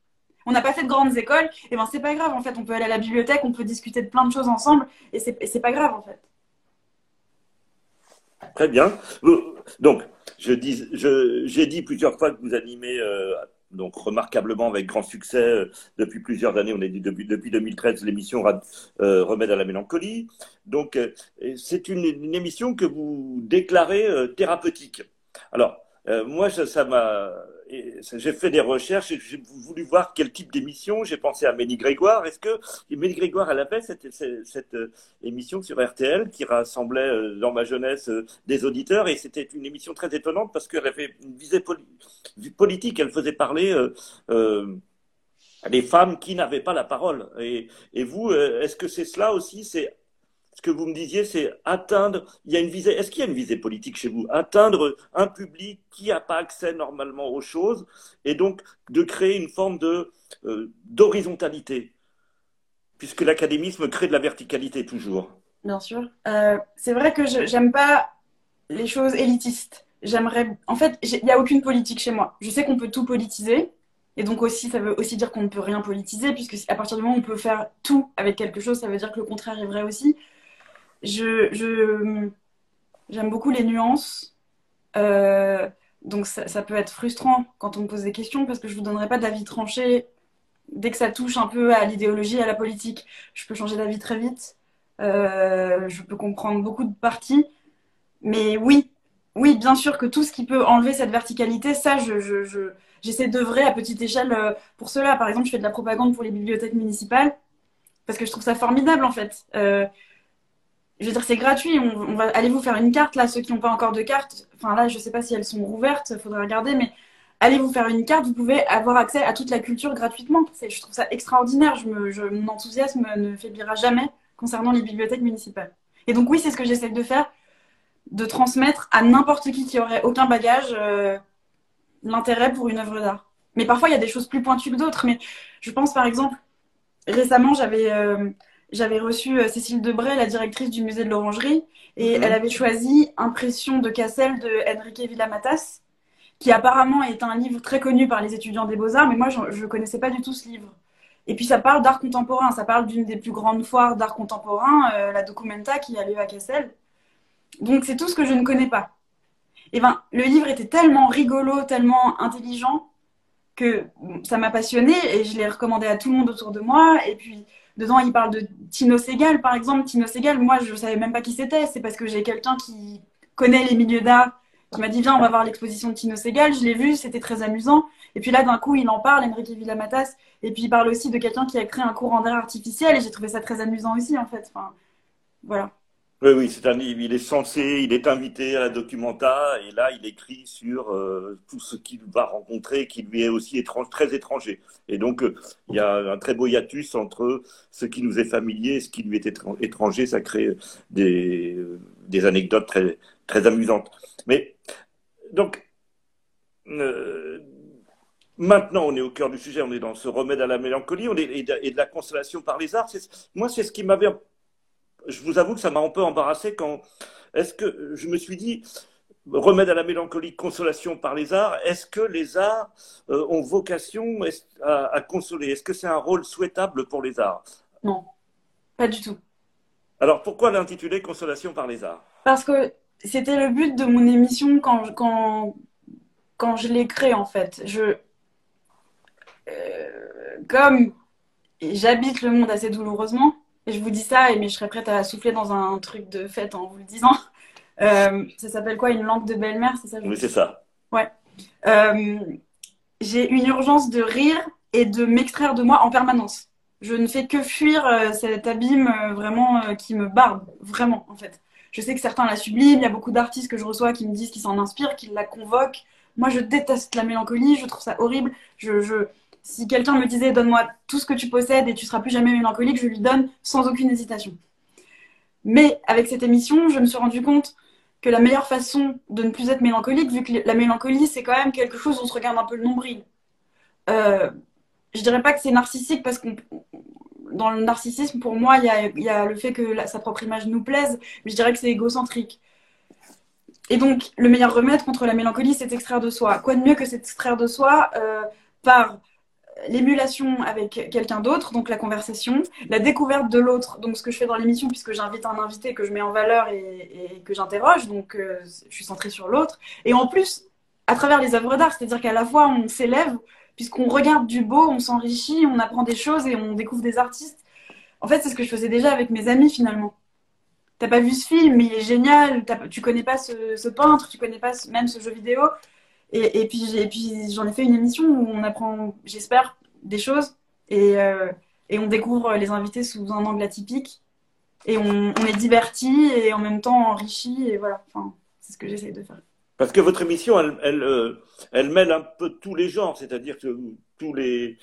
On n'a pas fait de grandes écoles, et ben c'est pas grave en fait. On peut aller à la bibliothèque, on peut discuter de plein de choses ensemble, et c'est pas grave en fait. Très bien. Donc, j'ai je dit plusieurs fois que vous animez euh, donc remarquablement avec grand succès euh, depuis plusieurs années. On est dit depuis, depuis 2013 l'émission euh, Remède à la mélancolie. Donc c'est une, une, émission que vous déclarez thérapeutique. Alors moi ça m'a j'ai fait des recherches et j'ai voulu voir quel type d'émission. J'ai pensé à Mélie Grégoire. Est-ce que Mélie Grégoire, elle avait cette, cette, euh, émission sur RTL qui rassemblait euh, dans ma jeunesse euh, des auditeurs et c'était une émission très étonnante parce qu'elle avait une visée politique. Elle faisait parler euh, les femmes qui n'avaient pas la parole. Et, vous, est-ce que c'est cela aussi? Ce que vous me disiez, c'est atteindre. Il y a une visée. Est-ce qu'il y a une visée politique chez vous? Atteindre un public qui n'a pas accès normalement aux choses, et donc de créer une forme de euh, d'horizontalité, puisque l'académisme crée de la verticalité toujours. Bien sûr. Euh, c'est vrai que je n'aime pas les choses élitistes. J'aimerais. En fait, il n'y a aucune politique chez moi. Je sais qu'on peut tout politiser. Et donc aussi, ça veut aussi dire qu'on ne peut rien politiser, puisque à partir du moment où on peut faire tout avec quelque chose, ça veut dire que le contraire est vrai aussi je, j'aime beaucoup les nuances. Euh, donc ça, peut être frustrant quand on me pose des questions parce que je ne vous donnerai pas d'avis tranché dès que ça touche un peu à l'idéologie, à la politique. Je peux changer d'avis très vite. Euh, je peux comprendre beaucoup de parties. Mais oui, oui, bien sûr que tout ce qui peut enlever cette verticalité, ça, je, je, j'essaie d'œuvrer à petite échelle euh, pour cela. Par exemple, je fais de la propagande pour les bibliothèques municipales parce que je trouve ça formidable en fait je veux dire, c'est gratuit. Allez vous faire une carte là, ceux qui n'ont pas encore de carte. Enfin là, je sais pas si elles sont rouvertes, faudrait regarder, mais allez vous faire une carte. Vous pouvez avoir accès à toute la culture gratuitement. Je trouve ça extraordinaire. Je mon enthousiasme ne faiblira jamais concernant les bibliothèques municipales. Et donc oui, c'est ce que j'essaie de faire, de transmettre à n'importe qui qui aurait aucun bagage euh, l'intérêt pour une œuvre d'art. Mais parfois, il y a des choses plus pointues que d'autres. Mais je pense par exemple, récemment, j'avais euh, j'avais reçu euh, Cécile Debray, la directrice du musée de l'Orangerie, et mhm. elle avait choisi Impression de Cassel de Enrique Villamatas, qui apparemment est un livre très connu par les étudiants des beaux-arts, mais moi je ne connaissais pas du tout ce livre. Et puis ça parle d'art contemporain, ça parle d'une des plus grandes foires d'art contemporain, euh, la Documenta, qui a lieu à Cassel. Donc c'est tout ce que je ne connais pas. Et ben, le livre était tellement rigolo, tellement intelligent, que ça m'a passionné et je l'ai recommandé à tout le monde autour de moi. Et puis Dedans, il parle de Tino Segal, par exemple. Tino Segal, moi, je ne savais même pas qui c'était. C'est parce que j'ai quelqu'un qui connaît les milieux d'art qui m'a dit Viens, on va voir l'exposition de Tino Segal. Je l'ai vu, c'était très amusant. Et puis là, d'un coup, il en parle, Enrique Villamatas. Et puis, il parle aussi de quelqu'un qui a créé un courant d'air artificiel. Et j'ai trouvé ça très amusant aussi, en fait. Enfin, voilà. Oui, oui, c'est un Il est censé, il est invité à la documenta et là, il écrit sur euh, tout ce qu'il va rencontrer, qui lui est aussi étrange, très étranger. Et donc, euh, il y a un très beau hiatus entre ce qui nous est familier et ce qui lui est étranger. Ça crée des, anecdotes très, amusantes. Mais donc, euh, maintenant, on est au cœur du sujet. On est dans ce remède à la mélancolie, on est et de, la consolation par les arts. Moi, c'est ce qui m'avait je vous avoue que ça m'a un peu embarrassé quand. Est-ce que je me suis dit, remède à la mélancolie, consolation par les arts, est-ce que les arts euh, ont vocation à, consoler? Est-ce que c'est un rôle souhaitable pour les arts? Non, pas du tout. Alors pourquoi l'intituler Consolation par les arts? Parce que c'était le but de mon émission quand, quand, quand je l'ai créée en fait. Je, comme j'habite le monde assez douloureusement, et je vous dis ça, mais je serais prête à souffler dans un truc de fête en vous le disant. Euh, ça s'appelle quoi? Une langue de belle-mère, c'est ça? Oui, c'est ça. Ouais. Euh, j'ai une urgence de rire et de m'extraire de moi en permanence. Je ne fais que fuir euh, cet abîme vraiment qui me barbe, vraiment en fait. Je sais que certains la subliment, il y a beaucoup d'artistes que je reçois qui me disent qu'ils s'en inspirent, qu'ils la convoquent. Moi, je déteste la mélancolie, je trouve ça horrible. Je, je... Si quelqu'un me disait donne-moi tout ce que tu possèdes et tu seras plus jamais mélancolique, je lui donne sans aucune hésitation. Mais avec cette émission, je me suis rendu compte que la meilleure façon de ne plus être mélancolique, vu que la mélancolie, c'est quand même quelque chose où on se regarde un peu le nombril. Euh, je dirais pas que c'est narcissique parce que dans le narcissisme, pour moi, il y a, le fait que sa propre image nous plaise, mais je dirais que c'est égocentrique. Et donc, le meilleur remède contre la mélancolie, c'est d'extraire de soi. Quoi de mieux que s'extraire de soi euh, par l'émulation avec quelqu'un d'autre, donc la conversation, la découverte de l'autre, donc ce que je fais dans l'émission, puisque j'invite un invité que je mets en valeur et, que j'interroge, donc euh, je suis centrée sur l'autre. Et en plus, à travers les œuvres d'art, c'est-à-dire qu'à la fois on s'élève, puisqu'on regarde du beau, on s'enrichit, on apprend des choses et on découvre des artistes. En fait, c'est ce que je faisais déjà avec mes amis finalement. T'as pas vu ce film, mais il est génial, tu connais pas ce, peintre, tu connais pas même ce jeu vidéo. Et, puis, j'en ai fait une émission où on apprend, j'espère, des choses et, euh, on découvre les invités sous un angle atypique et on, est diverti et en même temps enrichi et voilà. Enfin, c'est ce que j'essaie de faire. Parce que votre émission, elle, euh, elle mêle un peu tous les genres, c'est-à-dire que tous les,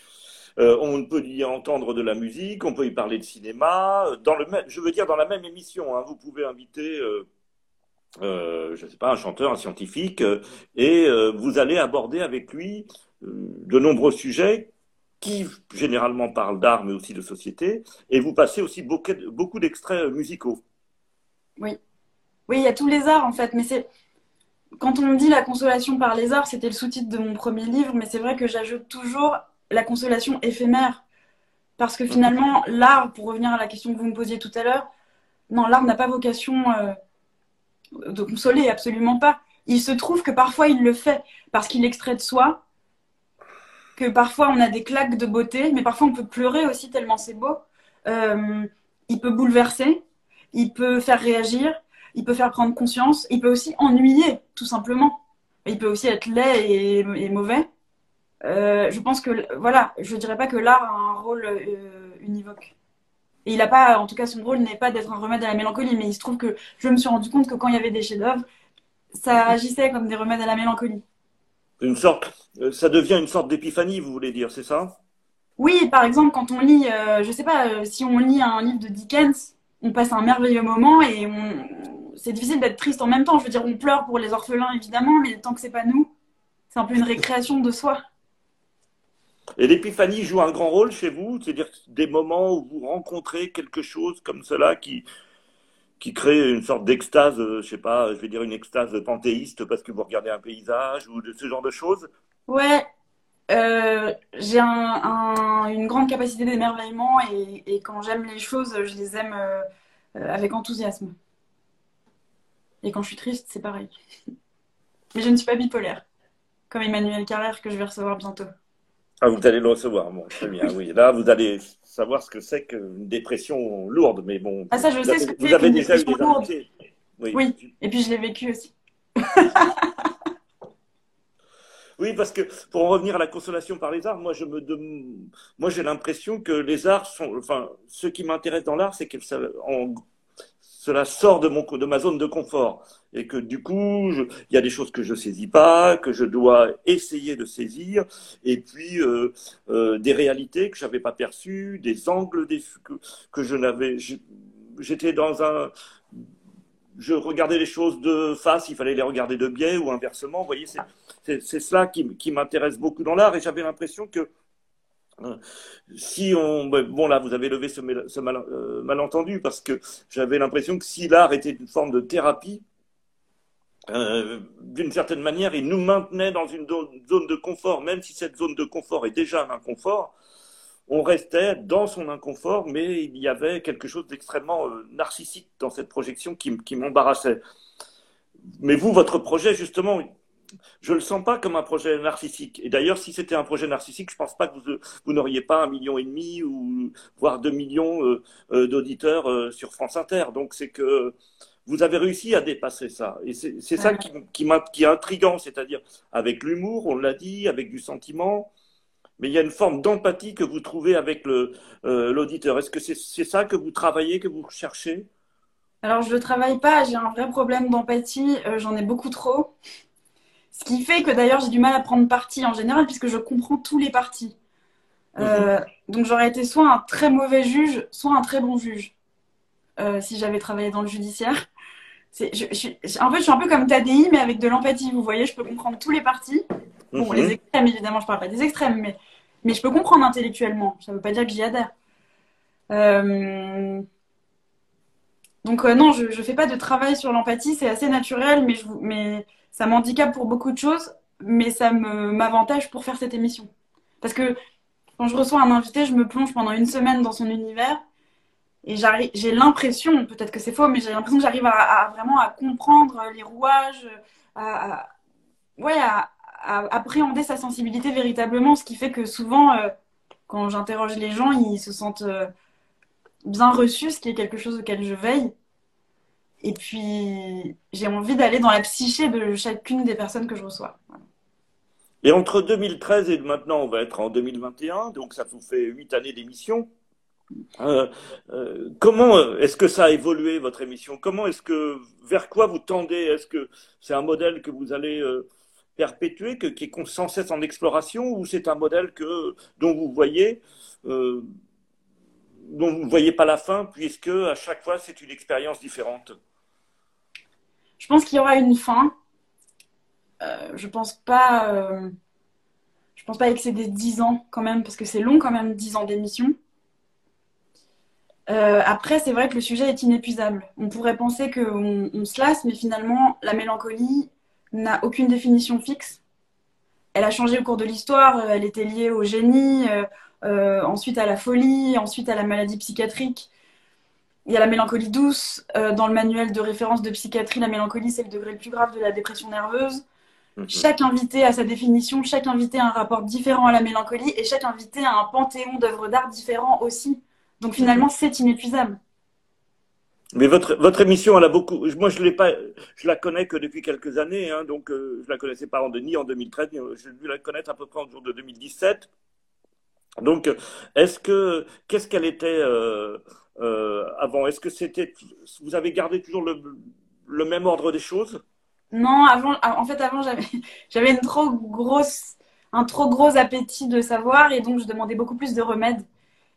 euh, on peut y entendre de la musique, on peut y parler de cinéma. Dans le même, je veux dire, dans la même émission, hein, vous pouvez inviter je ne sais pas, un chanteur, un scientifique, euh, et euh, vous allez aborder avec lui de nombreux sujets qui généralement parlent d'art, mais aussi de société, et vous passez aussi beaucoup, d'extraits musicaux. Oui, oui, il y a tous les arts en fait, mais c'est quand on dit la consolation par les arts, c'était le sous-titre de mon premier livre, mais c'est vrai que j'ajoute toujours la consolation éphémère, parce que finalement, l'art, pour revenir à la question que vous me posiez tout à l'heure, non, l'art n'a pas vocation de consoler, absolument pas. Il se trouve que parfois il le fait parce qu'il extrait de soi, que parfois on a des claques de beauté, mais parfois on peut pleurer aussi tellement c'est beau. Euh, il peut bouleverser, il peut faire réagir, il peut faire prendre conscience, il peut aussi ennuyer, tout simplement. Il peut aussi être laid et, mauvais. Euh, je pense que, voilà, je dirais pas que l'art a un rôle euh, univoque. Et il a pas, en tout cas, son rôle n'est pas d'être un remède à la mélancolie, mais il se trouve que je me suis rendu compte que quand il y avait des chefs-d'œuvre, ça agissait comme des remèdes à la mélancolie. Une sorte, euh, ça devient une sorte d'épiphanie, vous voulez dire, c'est ça? Oui, par exemple, quand on lit, euh, je sais pas, euh, si on lit un livre de Dickens, on passe un merveilleux moment et on... c'est difficile d'être triste en même temps. Je veux dire, on pleure pour les orphelins évidemment, mais tant que c'est pas nous, c'est un peu une récréation de soi. Et l'épiphanie joue un grand rôle chez vous, c'est-à-dire des moments où vous rencontrez quelque chose comme cela qui, qui crée une sorte d'extase, euh, je sais pas, je vais dire une extase panthéiste parce que vous regardez un paysage ou de ce genre de choses? Ouais, euh, j'ai un, une grande capacité d'émerveillement et, et, quand j'aime les choses, je les aime euh, avec enthousiasme. Et quand je suis triste, c'est pareil. Mais je ne suis pas bipolaire, comme Emmanuel Carrère que je vais recevoir bientôt. Ah, vous allez le recevoir, bon, très bien, oui. Là, vous allez savoir ce que c'est qu'une dépression lourde, mais bon. Ah, ça, je sais ce que c'est. Vous avez déjà eu des. Oui. oui, et puis je l'ai vécu aussi. oui, parce que pour en revenir à la consolation par les arts, moi, je me moi, j'ai l'impression que les arts sont, enfin, ce qui m'intéresse dans l'art, c'est que ça, en cela sort de, mon, de ma zone de confort. Et que du coup, il y a des choses que je saisis pas, que je dois essayer de saisir, et puis euh, euh, des réalités que j'avais pas perçues, des angles que, que je n'avais. J'étais dans un. Je regardais les choses de face, il fallait les regarder de biais ou inversement. Vous voyez, c'est cela qui, qui m'intéresse beaucoup dans l'art, et j'avais l'impression que si on, ben, bon là, vous avez levé ce, euh, malentendu parce que j'avais l'impression que si l'art était une forme de thérapie, euh, d'une certaine manière, il nous maintenait dans une zone de confort, même si cette zone de confort est déjà un inconfort. On restait dans son inconfort, mais il y avait quelque chose d'extrêmement euh, narcissique dans cette projection qui, m'embarrassait. Mais vous, votre projet, justement, je ne le sens pas comme un projet narcissique. Et d'ailleurs, si c'était un projet narcissique, je ne pense pas que vous, n'auriez pas un million et demi ou voire deux millions euh, d'auditeurs sur France Inter. Donc c'est que vous avez réussi à dépasser ça. Et c'est ça qui, qui, qui est intriguant, c'est-à-dire avec l'humour, on l'a dit, avec du sentiment, mais il y a une forme d'empathie que vous trouvez avec l'auditeur. Est-ce que c'est ça que vous travaillez, que vous cherchez Alors je ne travaille pas, j'ai un vrai problème d'empathie, j'en ai beaucoup trop. Ce qui fait que d'ailleurs j'ai du mal à prendre parti en général puisque je comprends tous les partis. Euh, mhm. donc j'aurais été soit un très mauvais juge, soit un très bon juge euh, si j'avais travaillé dans le judiciaire. Je, je, en fait, je suis un peu comme Tadi, mais avec de l'empathie. Vous voyez, je peux comprendre tous les partis. Bon, les mhm. extrêmes, évidemment, je parle pas des extrêmes, mais, mais je peux comprendre intellectuellement. Ça ne veut pas dire que j'y adhère. Euh... Donc non, je ne fais pas de travail sur l'empathie, c'est assez naturel, mais, je, mais ça m'handicape pour beaucoup de choses, mais ça m'avantage pour faire cette émission. Parce que quand je reçois un invité, je me plonge pendant une semaine dans son univers et j'ai l'impression, peut-être que c'est faux, mais j'ai l'impression que j'arrive à, vraiment à comprendre les rouages, à, ouais, à, appréhender sa sensibilité véritablement, ce qui fait que souvent, euh, quand j'interroge les gens, ils se sentent euh, bien reçus, ce qui est quelque chose auquel je veille. Et puis, j'ai envie d'aller dans la psyché de chacune des personnes que je reçois. Et entre 2013 et maintenant, on va être en 2021, donc ça vous fait huit années d'émission. Euh, euh, comment est-ce que ça a évolué votre émission? Comment est-ce que vers quoi vous tendez? Est-ce que c'est un modèle que vous allez euh, perpétuer, qui est sans cesse en exploration, ou c'est un modèle que dont vous voyez dont vous ne voyez pas la fin, puisque à chaque fois c'est une expérience différente? Je pense qu'il y aura une fin. Euh, je pense pas. Euh, je pense pas excéder 10 ans quand même, parce que c'est long quand même, 10 ans d'émission. Euh, après, c'est vrai que le sujet est inépuisable. On pourrait penser qu'on on se lasse, mais finalement, la mélancolie n'a aucune définition fixe. Elle a changé au cours de l'histoire. Elle était liée au génie, ensuite à la folie, ensuite à la maladie psychiatrique. Il y a la mélancolie douce. Euh, dans le manuel de référence de psychiatrie, la mélancolie, c'est le degré le plus grave de la dépression nerveuse. Mhm. Chaque invité a sa définition, chaque invité a un rapport différent à la mélancolie et chaque invité a un panthéon d'œuvres d'art différents aussi. Donc finalement, mhm. c'est inépuisable. Mais votre, votre émission, elle a beaucoup. Moi, je l'ai pas, je la connais que depuis quelques années, hein, donc euh, je la connaissais pas en ni en 2013, je dû la connaître à peu près en jour de 2017. Donc, est-ce que qu'est-ce qu'elle était euh, euh, avant? Est-ce que c'était, vous avez gardé toujours le, le, même ordre des choses? Non, avant, en fait, avant j'avais, j'avais une trop grosse, un trop gros appétit de savoir et donc je demandais beaucoup plus de remèdes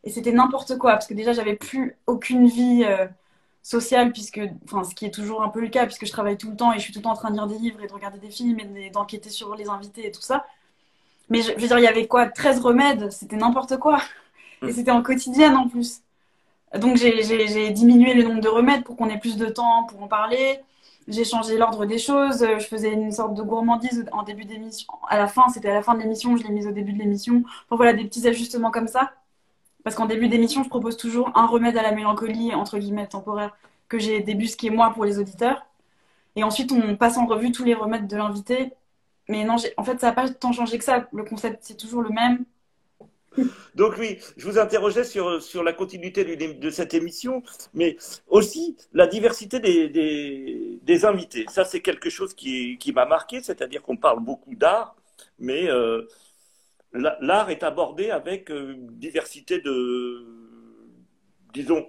et c'était n'importe quoi parce que déjà j'avais plus aucune vie euh, sociale puisque, enfin, ce qui est toujours un peu le cas puisque je travaille tout le temps et je suis tout le temps en train de lire des livres et de regarder des films et d'enquêter sur les invités et tout ça. Mais je, je veux dire, il y avait quoi 13 remèdes, c'était n'importe quoi. Et mmh. c'était en quotidienne en plus. Donc j'ai diminué le nombre de remèdes pour qu'on ait plus de temps pour en parler. J'ai changé l'ordre des choses. Je faisais une sorte de gourmandise en début d'émission. À la fin, c'était à la fin de l'émission, je l'ai mise au début de l'émission. Enfin voilà, des petits ajustements comme ça. Parce qu'en début d'émission, je propose toujours un remède à la mélancolie, entre guillemets, temporaire, que j'ai débusqué moi pour les auditeurs. Et ensuite, on passe en revue tous les remèdes de l'invité. Mais non, en fait, ça n'a pas tant changé que ça. Le concept, c'est toujours le même. Donc oui, je vous interrogeais sur, sur la continuité de cette émission, mais aussi la diversité des, des, invités. Ça, c'est quelque chose qui, qui m'a marqué, c'est-à-dire qu'on parle beaucoup d'art, mais euh, l'art est abordé avec une euh, diversité de, disons,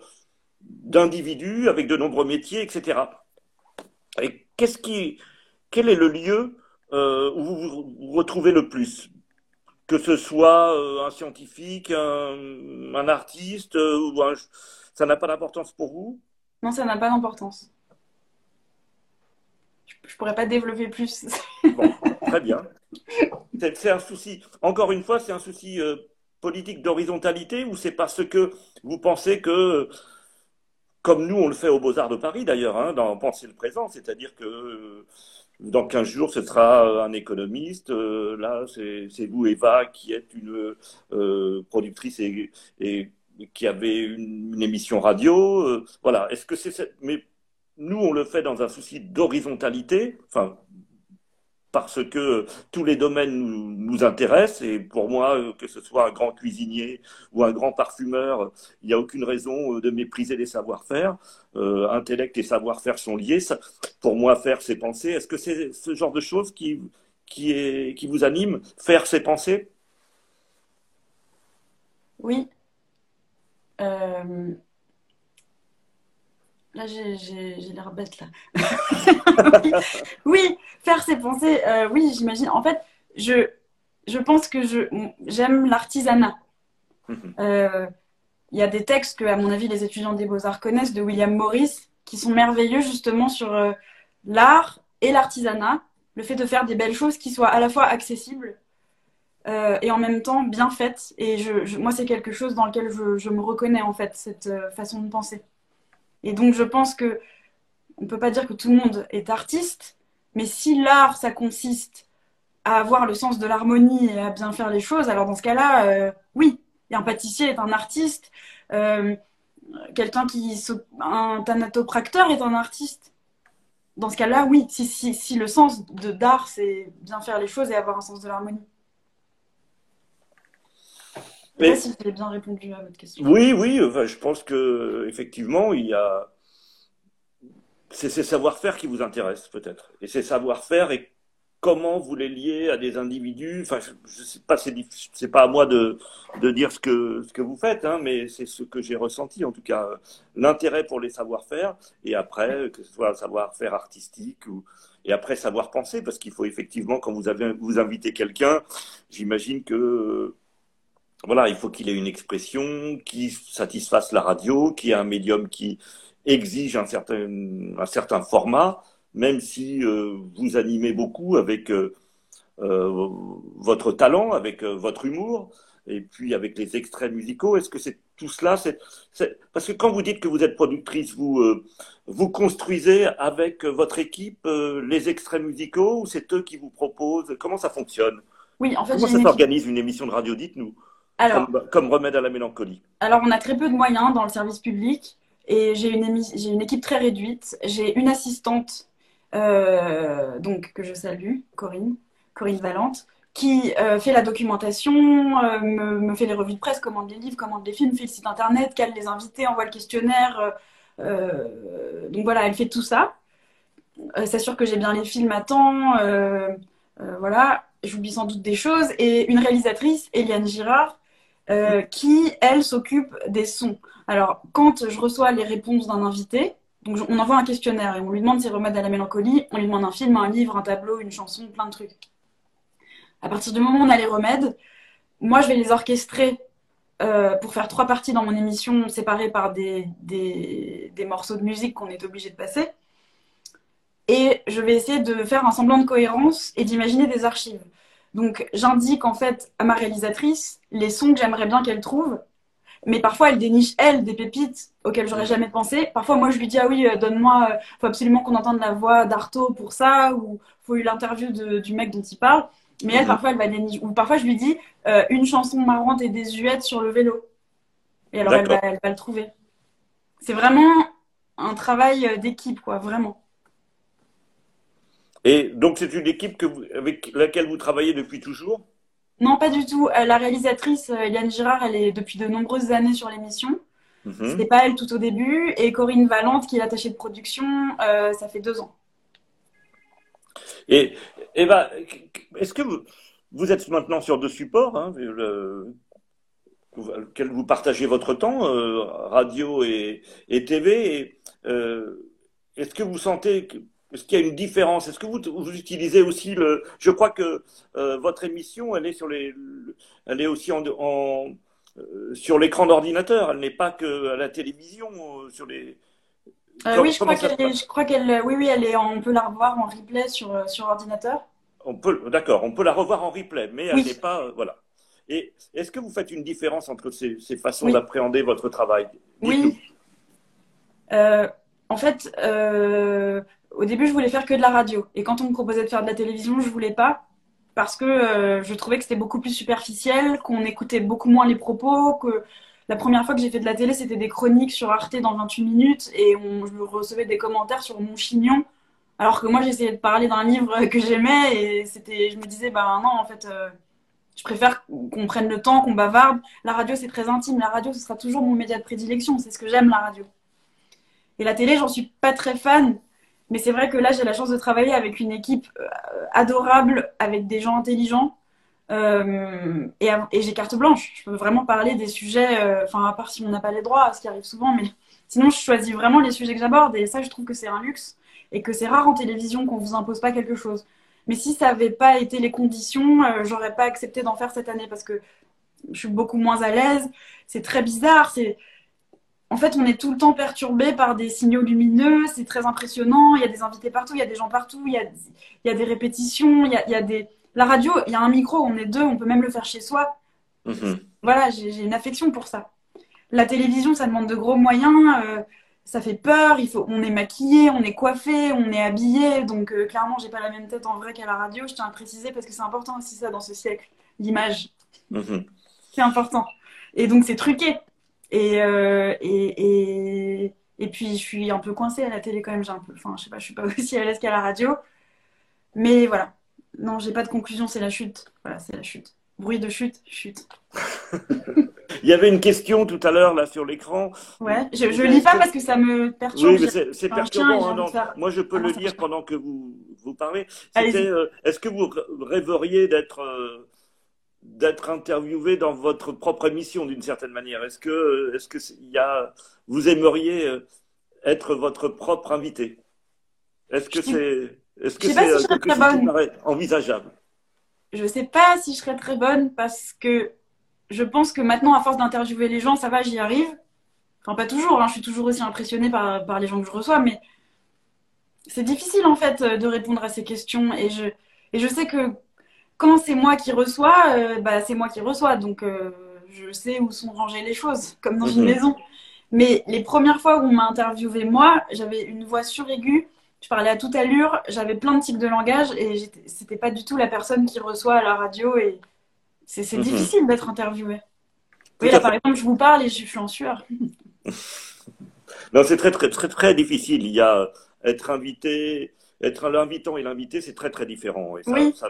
d'individus, avec de nombreux métiers, etc. Et qu'est-ce qui, quel est le lieu euh, où vous vous retrouvez le plus? Que ce soit euh, un scientifique, un, artiste, euh, ou ça n'a pas d'importance pour vous? Non, ça n'a pas d'importance. Je, ne pourrais pas développer plus. bon, très bien. C'est un souci. Encore une fois, c'est un souci euh, politique d'horizontalité ou c'est parce que vous pensez que, comme nous on le fait aux Beaux Arts de Paris d'ailleurs, hein, dans Penser le présent, c'est-à-dire que dans 15 jours, ce sera euh, un économiste. Euh, là, c'est vous, Eva, qui êtes une euh, productrice et, et, qui avait une, émission radio. voilà. Est-ce que c'est Mais nous, on le fait dans un souci d'horizontalité. Enfin, parce que tous les domaines nous, intéressent et pour moi, que ce soit un grand cuisinier ou un grand parfumeur, il n'y a aucune raison de mépriser les savoir-faire. Euh, intellect et savoir-faire sont liés. Pour moi, faire, c'est penser. Est-ce que c'est ce genre de choses qui, qui, qui vous anime, faire, c'est penser Oui. Euh, Là, j'ai l'air bête, là. oui, faire ses pensées, euh, oui, j'imagine. En fait, je, je pense que j'aime l'artisanat. Mhm. Euh, il y a des textes que, à mon avis, les étudiants des beaux-arts connaissent de William Morris qui sont merveilleux justement sur euh, l'art et l'artisanat, le fait de faire des belles choses qui soient à la fois accessibles et en même temps bien faites. Et je, moi, c'est quelque chose dans lequel je, je, me reconnais en fait, cette façon de penser. Et donc, je pense que on ne peut pas dire que tout le monde est artiste, mais si l'art, ça consiste à avoir le sens de l'harmonie et à bien faire les choses, alors dans ce cas-là, euh, oui, un pâtissier est un artiste, euh, quelqu'un qui un thanatopracteur est un artiste. Dans ce cas-là, oui, si, si, si le sens d'art, c'est bien faire les choses et avoir un sens de l'harmonie. Mais... si vous avez bien répondu à votre question? Oui, oui, je pense que effectivement, il y a. C'est ces savoir-faire qui vous intéressent peut-être. Et ces savoir-faire et comment vous les liez à des individus. Enfin, je, sais pas, c'est pas à moi de, de dire ce que, ce que vous faites, hein, mais c'est ce que j'ai ressenti en tout cas. L'intérêt pour les savoir-faire et après, que ce soit un savoir-faire artistique ou, et après savoir penser, parce qu'il faut effectivement, quand vous avez, vous invitez quelqu'un, j'imagine que voilà, il faut qu'il ait une expression qui satisfasse la radio, qui ait un médium qui exige un certain, un certain format, même si euh, vous animez beaucoup avec euh, euh, votre talent, avec votre humour, et puis avec les extraits musicaux. Est-ce que c'est tout cela? Parce que quand vous dites que vous êtes productrice, vous, vous construisez avec votre équipe les extraits musicaux ou c'est eux qui vous proposent? Comment ça fonctionne? Oui, en fait, Comment ça s'organise une émission de radio? Dites-nous. Alors, comme, remède à la mélancolie. Alors, on a très peu de moyens dans le service public et j'ai une, équipe très réduite. J'ai une assistante, euh, donc que je salue, Corinne, Corinne Valente, qui euh, fait la documentation, euh, me, fait les revues de presse, commande les livres, commande les films, fait le site internet, cale les invités, envoie le questionnaire. donc voilà, elle fait tout ça. S'assure que j'ai bien les films à temps. voilà, j'oublie sans doute des choses. Et une réalisatrice, Eliane Girard, euh, qui, elle, s'occupe des sons. Alors, quand je reçois les réponses d'un invité, donc on envoie un questionnaire et on lui demande s'il remède à la mélancolie, on lui demande un film, un livre, un tableau, une chanson, plein de trucs. À partir du moment où on a les remèdes, moi, je vais les orchestrer euh, pour faire trois parties dans mon émission séparées par des, des morceaux de musique qu'on est obligé de passer. Et je vais essayer de faire un semblant de cohérence et d'imaginer des archives. Donc j'indique en fait à ma réalisatrice les sons que j'aimerais bien qu'elle trouve. Mais parfois, elle déniche, elle, des pépites auxquelles j'aurais jamais pensé. Parfois, moi, je lui dis, ah oui, euh, donne-moi, euh, faut absolument qu'on entende la voix d'Arto pour ça, ou faut eu l'interview du mec dont il parle. Mais elle, mhm. parfois, elle va dénicher. Ou parfois, je lui dis, euh, une chanson marrante et désuète sur le vélo. Et alors, elle va, elle va le trouver. C'est vraiment un travail d'équipe, quoi, vraiment. Et donc, c'est une équipe que avec laquelle vous travaillez depuis toujours Non, pas du tout. Euh, la réalisatrice, euh, Yann Girard, elle est depuis de nombreuses années sur l'émission. Ce mhm. C'était pas elle tout au début. Et Corinne Valente, qui est l'attachée de production, euh, ça fait deux ans. Et Eva, est-ce que vous, vous, êtes maintenant sur deux supports hein, le, vous partagez votre temps, radio et, et TV Est-ce que vous sentez que est-ce qu'il y a une différence? Est-ce que vous, vous, utilisez aussi le Je crois que euh, votre émission, elle est sur les, elle est aussi en, en euh, sur l'écran d'ordinateur. Elle n'est pas que à la télévision euh, sur les. oui, je crois qu'elle, je crois qu'elle, oui, oui, elle est, on peut la revoir en replay sur sur ordinateur. On peut, d'accord, on peut la revoir en replay, mais elle n'est pas, voilà. Et est-ce que vous faites une différence entre ces, ces façons d'appréhender votre travail? Oui. en fait, au début, je voulais faire que de la radio. Et quand on me proposait de faire de la télévision, je voulais pas. Parce que euh, je trouvais que c'était beaucoup plus superficiel, qu'on écoutait beaucoup moins les propos, que la première fois que j'ai fait de la télé, c'était des chroniques sur Arte dans 28 minutes et on, je recevais des commentaires sur mon chignon Alors que moi, j'essayais de parler d'un livre que j'aimais et c'était, je me disais, bah non, en fait, euh, je préfère qu'on prenne le temps, qu'on bavarde. La radio, c'est très intime. La radio, ce sera toujours mon média de prédilection. C'est ce que j'aime, la radio. Et la télé, j'en suis pas très fan. Mais c'est vrai que là, j'ai la chance de travailler avec une équipe euh, adorable, avec des gens intelligents. Euh, et, j'ai carte blanche. Je peux vraiment parler des sujets, euh, enfin, à part si on n'a pas les droits, ce qui arrive souvent, mais sinon, je choisis vraiment les sujets que j'aborde. Et ça, je trouve que c'est un luxe. Et que c'est rare en télévision qu'on vous impose pas quelque chose. Mais si ça n'avait pas été les conditions, euh, j'aurais pas accepté d'en faire cette année parce que je suis beaucoup moins à l'aise. C'est très bizarre. C'est en fait, on est tout le temps perturbé par des signaux lumineux. C'est très impressionnant. Il y a des invités partout, il y a des gens partout, il y a, il y a des répétitions, il y a, il y a, des. La radio, il y a un micro, on est deux, on peut même le faire chez soi. Mhm. Voilà, j'ai une affection pour ça. La télévision, ça demande de gros moyens. Euh, ça fait peur, il faut, on est maquillé, on est coiffé, on est habillé, donc euh, clairement j'ai pas la même tête en vrai qu'à la radio, je tiens à préciser parce que c'est important aussi ça dans ce siècle, l'image. Mhm. C'est important. Et donc c'est truqué. Et, euh, et, et, et, puis je suis un peu coincée à la télé quand même, j'ai un peu, enfin je sais pas, je suis pas aussi à l'aise qu'à la radio. Mais voilà. Non, j'ai pas de conclusion, c'est la chute. Voilà, c'est la chute. Bruit de chute, chute. Il y avait une question tout à l'heure là sur l'écran. Ouais, je, je lis pas parce que ça me perturbe. Oui, mais c'est Enfin, perturbant. hein, non. faire- Moi, je peux Ah, le lire pendant que vous, vous parlez. C'était, euh, Est-ce que vous rêveriez d'être euh, d'être interviewé dans votre propre émission d'une certaine manière. Est-ce que est-ce que il y a vous aimeriez euh, être votre propre invité? Est-ce que c'est est-ce que c'est si euh, quelque chose envisageable? Je sais pas si je serais très bonne parce que je pense que maintenant, à force d'interviewer les gens, ça va, j'y arrive. Enfin, pas toujours, hein, je suis toujours aussi impressionnée par, par les gens que je reçois, mais c'est difficile en fait euh, de répondre à ces questions. Et je, et je sais que quand c'est moi qui reçois, euh, bah, c'est moi qui reçois. Donc euh, je sais où sont rangées les choses, comme dans une Mhm. maison. Mais les premières fois où on m'a interviewé, moi, j'avais une voix suraiguë, je parlais à toute allure, j'avais plein de tics de langage et c'était pas du tout la personne qui reçoit à la radio. Et c'est Mhm. difficile d'être interviewé. Oui, là, par exemple, je vous parle et je suis en sueur. Non, c'est très, très, très, très difficile. Il y a être invité, être l'invitant et l'invité, c'est très, très différent. Et ça, Oui. ça,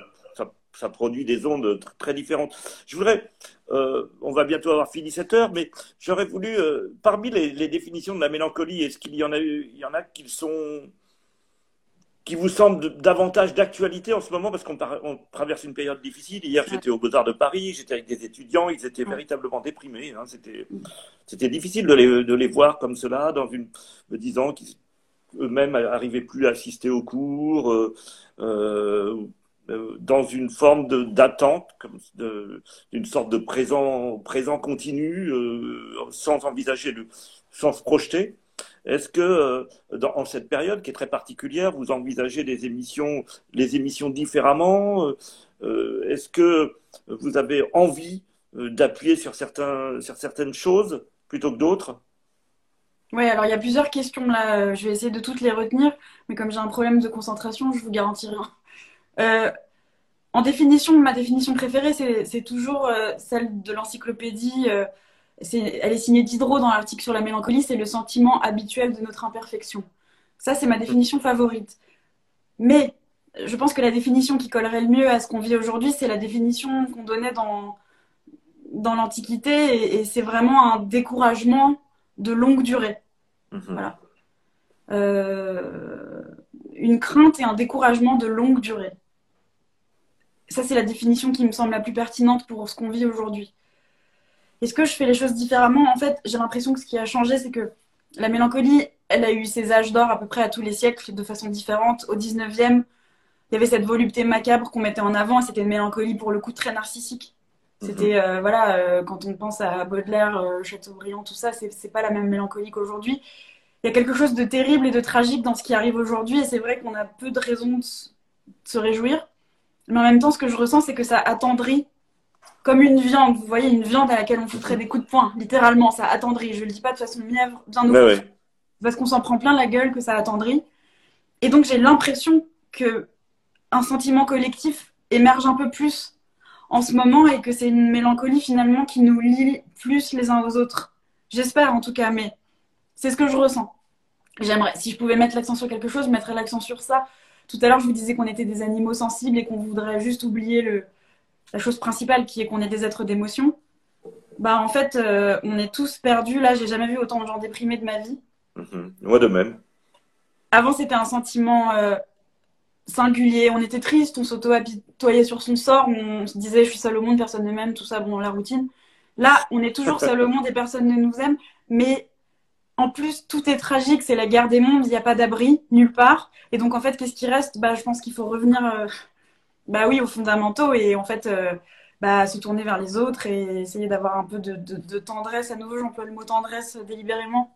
ça, produit des ondes tr- très différentes. Je voudrais, euh, on va bientôt avoir fini cette heure, mais j'aurais voulu, euh, parmi les, les définitions de la mélancolie, est-ce qu'il y en a eu, il y en a qui sont, qui vous semblent davantage d'actualité en ce moment? Parce qu'on traverse une période difficile. Hier, j'étais au Beaux-Arts de Paris, j'étais avec des étudiants, ils étaient véritablement déprimés. hein. C'était, c'était difficile de les, de les voir comme cela, dans une, me disant qu'ils eux-mêmes n'arrivaient plus à assister aux cours, euh, dans une forme d'attente, d'une sorte de présent, présent continu, euh, sans envisager, de, sans se projeter. Est-ce que euh, en cette période qui est très particulière, vous envisagez les émissions, les émissions différemment Euh, euh, Est-ce que vous avez envie euh, d'appuyer sur certains, sur certaines choses plutôt que d'autres? Ouais, alors il y a plusieurs questions là. Euh, Je vais essayer de toutes les retenir, mais comme j'ai un problème de concentration, je vous garantis rien. Euh, en définition, ma définition préférée, c'est toujours euh, celle de l'encyclopédie. euh, elle est signée Diderot dans l'article sur la mélancolie, c'est le sentiment habituel de notre imperfection. Ça, c'est ma définition favorite. Mais je pense que la définition qui collerait le mieux à ce qu'on vit aujourd'hui, c'est la définition qu'on donnait dans, dans l'Antiquité, et, et c'est vraiment un découragement de longue durée. Mhm. Voilà. Euh, une crainte et un découragement de longue durée. Ça, c'est la définition qui me semble la plus pertinente pour ce qu'on vit aujourd'hui. Est-ce que je fais les choses différemment? En fait, j'ai l'impression que ce qui a changé, c'est que la mélancolie, elle a eu ses âges d'or à peu près à tous les siècles de façon différente. Au 19e, il y avait cette volupté macabre qu'on mettait en avant, et c'était une mélancolie pour le coup très narcissique. C'était, euh, voilà, euh, quand on pense à Baudelaire, euh, Chateaubriand, tout ça, c'est pas la même mélancolie qu'aujourd'hui. Il y a quelque chose de terrible et de tragique dans ce qui arrive aujourd'hui, et c'est vrai qu'on a peu de raisons de se réjouir. Mais en même temps, ce que je ressens, c'est que ça attendrit comme une viande. Vous voyez, une viande à laquelle on foutrait des coups de poing, littéralement, ça attendrit. Je le dis pas de façon mièvre, bien au Ouais. Parce qu'on s'en prend plein la gueule que ça attendrit. Et donc, j'ai l'impression que un sentiment collectif émerge un peu plus en ce moment et que c'est une mélancolie finalement qui nous lie plus les uns aux autres. J'espère en tout cas, mais c'est ce que je ressens. J'aimerais, si je pouvais mettre l'accent sur quelque chose, je mettrais l'accent sur ça. Tout à l'heure, je vous disais qu'on était des animaux sensibles et qu'on voudrait juste oublier le, la chose principale qui est qu'on est des êtres d'émotion. Bah, en fait, euh, on est tous perdus. Là, j'ai jamais vu autant de gens déprimés de ma vie. Mhm. Moi de même. Avant, c'était un sentiment euh, singulier. On était triste, on s'auto-apitoyait sur son sort, on se disait je suis seul au monde, personne ne m'aime, tout ça, bon, la routine. Là, on est toujours seul au monde et personne ne nous aime, mais en plus, tout est tragique, c'est la guerre des mondes, il n'y a pas d'abri, nulle part. Et donc, en fait, qu'est-ce qui reste? Bah, Je pense qu'il faut revenir euh, bah oui, aux fondamentaux et en fait, euh, bah, se tourner vers les autres et essayer d'avoir un peu de, de tendresse. À nouveau, j'emploie le mot tendresse délibérément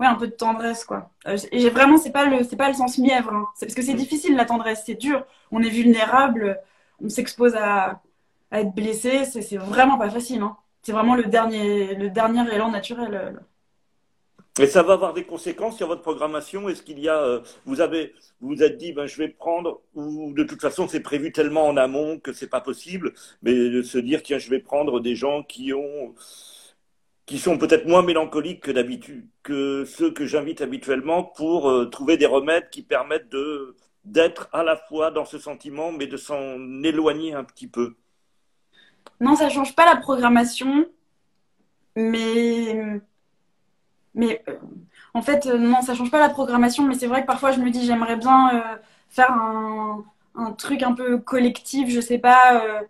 ouais, un peu de tendresse, quoi. Euh, et vraiment, c'est pas le, pas le sens mièvre, hein. parce que c'est difficile la tendresse, c'est dur. On est vulnérable, on s'expose à, à, être blessé, c'est, vraiment pas facile. Hein. C'est vraiment le dernier, le dernier élan naturel. Et ça va avoir des conséquences sur votre programmation Est-ce qu'il y a, euh, vous avez, vous vous êtes dit, ben je vais prendre, ou de toute façon c'est prévu tellement en amont que c'est pas possible, mais de se dire tiens je vais prendre des gens qui ont qui sont peut-être moins mélancoliques que d'habitude, que ceux que j'invite habituellement pour euh, trouver des remèdes qui permettent de d'être à la fois dans ce sentiment, mais de s'en éloigner un petit peu. Non, ça change pas la programmation, mais mais euh, en fait euh, non, ça change pas la programmation, mais c'est vrai que parfois je me dis j'aimerais bien faire un, un, truc un peu collectif, je sais pas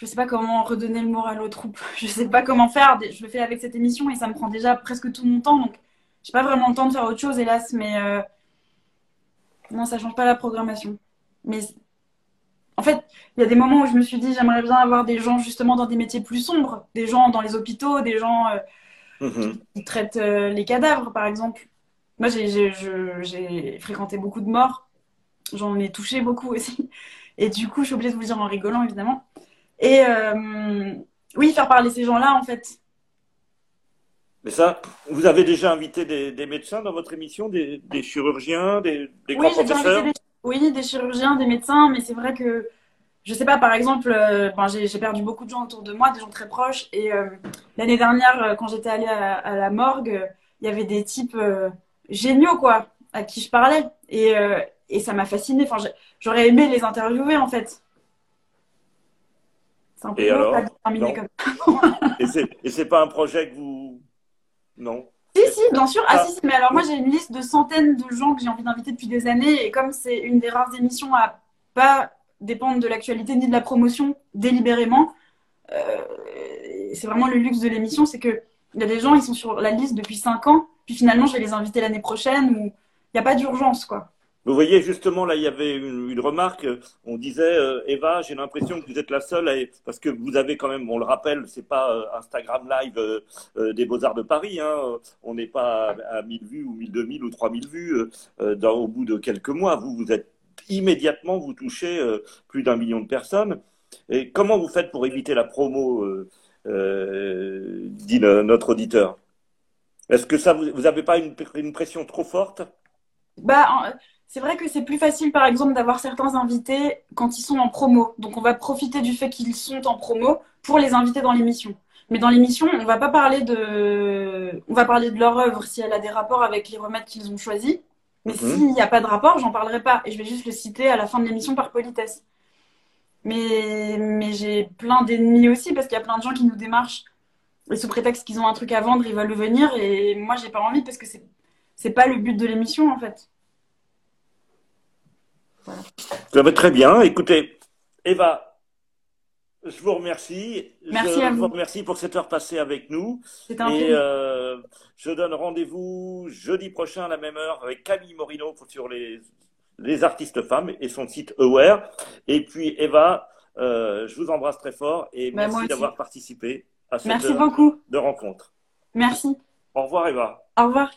je sais pas comment redonner le moral aux troupes. Je sais pas comment faire. Je le fais avec cette émission et ça me prend déjà presque tout mon temps. Donc, j'ai pas vraiment le temps de faire autre chose, hélas. Mais euh... non, ça change pas la programmation. Mais en fait, il y a des moments où je me suis dit, j'aimerais bien avoir des gens justement dans des métiers plus sombres, des gens dans les hôpitaux, des gens mm-hmm. qui, traitent euh, les cadavres, par exemple. Moi, j'ai fréquenté beaucoup de morts. J'en ai touché beaucoup aussi. Et du coup, je suis obligée de vous le dire en rigolant, évidemment. Et euh, oui, faire parler ces gens-là, en fait. Mais ça, vous avez déjà invité des, médecins dans votre émission, des, chirurgiens, des, oui, grands professeurs Oui, des chirurgiens, des médecins, mais c'est vrai que, je sais pas, par exemple, euh, j'ai perdu beaucoup de gens autour de moi, des gens très proches, et euh, l'année dernière, quand j'étais allée à, la morgue, il y avait des types géniaux, quoi, à qui je parlais, et, et ça m'a fascinée. Enfin, j'aurais aimé les interviewer, en fait. C'est un peu et alors Et c'est pas un projet que vous. Non Si, si, bien sûr. Ah, si, si, mais alors moi j'ai une liste de centaines de gens que j'ai envie d'inviter depuis des années et comme c'est une des rares émissions à pas dépendre de l'actualité ni de la promotion délibérément, euh, c'est vraiment le luxe de l'émission, c'est que il y a des gens, ils sont sur la liste depuis 5 ans, puis finalement je vais les inviter l'année prochaine ou il n'y a pas d'urgence, quoi. Vous voyez, justement, là, il y avait une, remarque. On disait, euh, Eva, j'ai l'impression que vous êtes la seule, parce que vous avez quand même, on le rappelle, c'est pas euh, Instagram Live des Beaux-Arts de Paris. Hein, on n'est pas à 1000 vues ou 1200 ou 3000 vues au bout de quelques mois. Vous, vous êtes immédiatement, vous touchez plus d'un million de personnes. Et comment vous faites pour éviter la promo, dit notre auditeur? Est-ce que ça, vous n'avez pas une, une pression trop forte? Bah, c'est vrai que c'est plus facile, par exemple, d'avoir certains invités quand ils sont en promo. Donc, on va profiter du fait qu'ils sont en promo pour les inviter dans l'émission. Mais dans l'émission, on va pas parler de, on va parler de leur œuvre si elle a des rapports avec les remèdes qu'ils ont choisis. Mais mhm. s'il n'y a pas de rapport, j'en parlerai pas. Et je vais juste le citer à la fin de l'émission par politesse. Mais, mais j'ai plein d'ennemis aussi parce qu'il y a plein de gens qui nous démarchent. Et sous prétexte qu'ils ont un truc à vendre, ils veulent venir. Et moi, j'ai pas envie parce que c'est, c'est pas le but de l'émission, en fait. Ça va très bien. Écoutez, Eva, je vous remercie. Merci je vous. remercie pour cette heure passée avec nous. C'est un Et euh, je donne rendez-vous jeudi prochain à la même heure avec Camille Morino sur les, les artistes femmes et son site Aware. Et puis Eva, euh, je vous embrasse très fort et bah, merci d'avoir participé à cette merci beaucoup. de rencontre. Merci. Au revoir Eva. Au revoir.